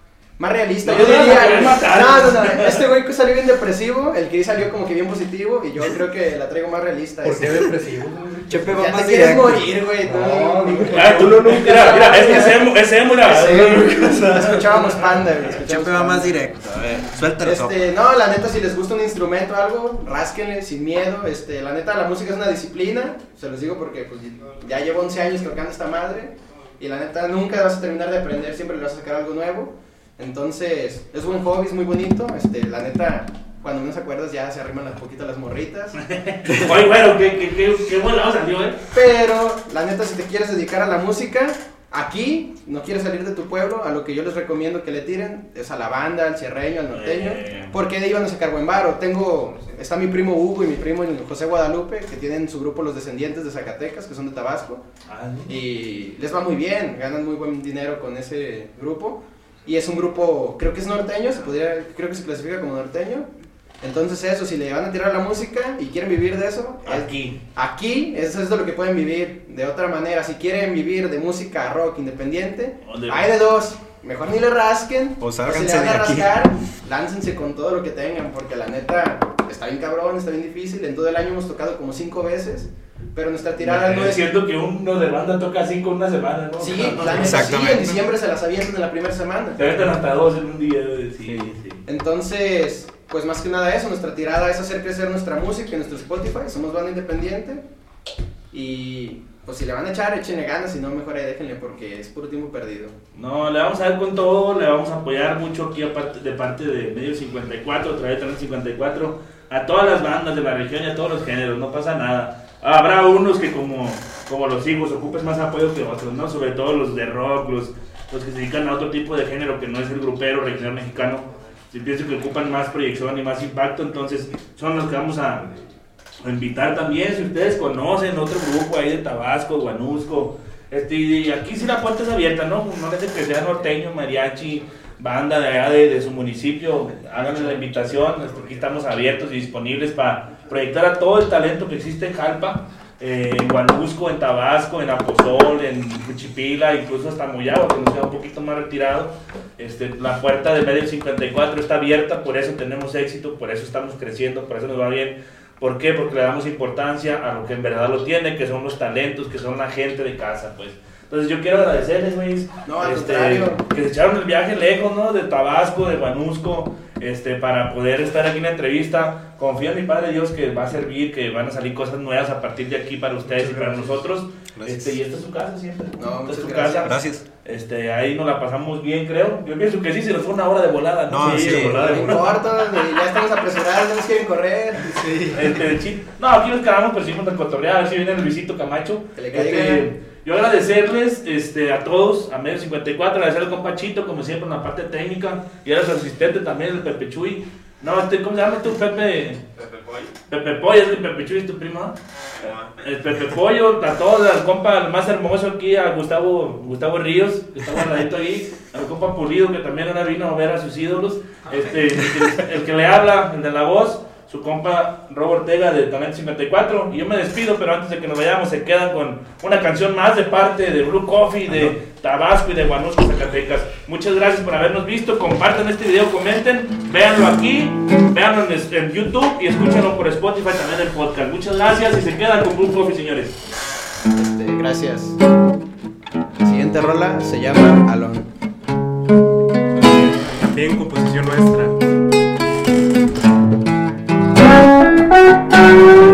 más realista. No, yo no, diría. no, no. No. Este güey que salió bien depresivo, el que salió como que bien positivo, y yo creo que la traigo más realista. ¿Por Este, qué depresivo? güey? Chepe va ya más te quieres directo. morir, güey. tú. No, no. Ah, tú no nunca. Mira, mira, es que es emo, es emo, mira. Sí, escuchábamos panda, güey. Chepe va más directo. A ver, suéltalo. Este, no, la neta, si les gusta un instrumento o algo, rásquenle sin miedo. Este, la neta, la música es una disciplina. Se los digo porque pues, ya llevo 11 años tocando esta madre. Y la neta, nunca vas a terminar de aprender, siempre le vas a sacar algo nuevo. Entonces, es buen hobby, es muy bonito. Este, la neta, cuando menos acuerdas, ya se arriman un poquito las morritas. [laughs] Oye, bueno, qué, qué, qué, qué volado salió, eh. Pero, la neta, si te quieres dedicar a la música, aquí, no quieres salir de tu pueblo, a lo que yo les recomiendo que le tiren es a la banda, al cierreño, al norteño, Eh. porque de ahí van a sacar buen varo. Tengo, está mi primo Hugo y mi primo José Guadalupe, que tienen su grupo Los Descendientes de Zacatecas, que son de Tabasco, Ah, y les va muy bien, ganan muy buen dinero con ese grupo. Y es un grupo, creo que es norteño, se podría, creo que se clasifica como norteño. Entonces eso, si le van a tirar la música y quieren vivir de eso, es- Aquí. Aquí, eso es de lo que pueden vivir. De otra manera, si quieren vivir de música rock independiente, hay de dos. Mejor ni le rasquen. O si le van a de aquí. rascar, láncense con todo lo que tengan. Porque la neta, está bien cabrón, está bien difícil. En todo el año hemos tocado como cinco veces. Pero nuestra tirada no Es es. que uno de banda toca cinco en una semana, ¿no? Sí, No, no, neta, sí, Exactamente. en diciembre se las avientan en la primera semana. Se aventan hasta dos en un día. Sí, sí. Entonces, pues más que nada eso, nuestra tirada es hacer crecer nuestra música y nuestro Spotify. Somos banda independiente. Y pues si le van a echar, échenle ganas, si no, mejor ahí déjenle porque es puro tiempo perdido. No, le vamos a dar con todo, le vamos a apoyar mucho aquí aparte, de parte de Medio 54, otra vez también 54, a todas las bandas de la región y a todos los géneros, no pasa nada. Habrá unos que como, como los hijos ocupen más apoyo que otros, ¿no? Sobre todo los de rock, los, los que se dedican a otro tipo de género que no es el grupero regional mexicano. Si pienso que ocupan más proyección y más impacto, entonces son los que vamos a, invitar también, si ustedes conocen otro grupo ahí de Tabasco, Guanusco, este, y aquí sí la puerta es abierta, ¿no? No es de que sea norteño, mariachi, banda de allá de, de su municipio, háganle la invitación, aquí estamos abiertos y disponibles para proyectar a todo el talento que existe en Jalpa, eh, en Guanusco, en Tabasco, en Apozol, en Juchipila, incluso hasta Moyagua, que nos queda un poquito más retirado. Este, la puerta de Medio 54 está abierta, por eso tenemos éxito, por eso estamos creciendo, por eso nos va bien. ¿Por qué? Porque le damos importancia a lo que en verdad lo tiene, que son los talentos, que son la gente de casa, pues. Entonces yo quiero agradecerles, güey, No, este, que se echaron el viaje lejos, ¿no? De Tabasco, de Guanusco, este, para poder estar aquí en la entrevista. Confío en mi Padre Dios que va a servir, que van a salir cosas nuevas a partir de aquí para ustedes y para nosotros. Gracias. Este, y esta es su casa siempre. No, esta muchas es su gracias. casa. Gracias. Este, ahí nos la pasamos bien, creo. Yo pienso que sí, se nos fue una hora de volada. No, sí, de volada, No de volada. importa, ya estamos apresurados, ya nos quieren correr. Este, sí. No, aquí nos quedamos, pero sí con el cotorrear, a ver si viene el Luisito Camacho. Que le caiga. Este, yo agradecerles este, a todos, a Medio 54, agradecer al compachito, como siempre, en la parte técnica, y a los asistentes también, el Pepe Chuy. No, este, ¿cómo se llama tu Pepe? Pepe Pollo. Pepe Pollo, es que Pepe Chuy es tu primo. ¿no? El Pepe Pollo, a todos, al compa el más hermoso aquí, a Gustavo, Gustavo Ríos, que está guardadito ahí, al compa Pulido, que también ahora vino a ver a sus ídolos, este, el, que, el que le habla, el de la voz, su compa Robo Ortega de Talento 54. Y yo me despido, pero antes de que nos vayamos, se quedan con una canción más de parte de Blue Coffee, de Tabasco y de Guanusco, Zacatecas. Muchas gracias por habernos visto. Compartan este video, comenten, véanlo aquí, véanlo en, en YouTube y escúchenlo por Spotify también el podcast. Muchas gracias y se quedan con Blue Coffee, señores. Este, gracias. La siguiente rola se llama Alon. También composición nuestra. No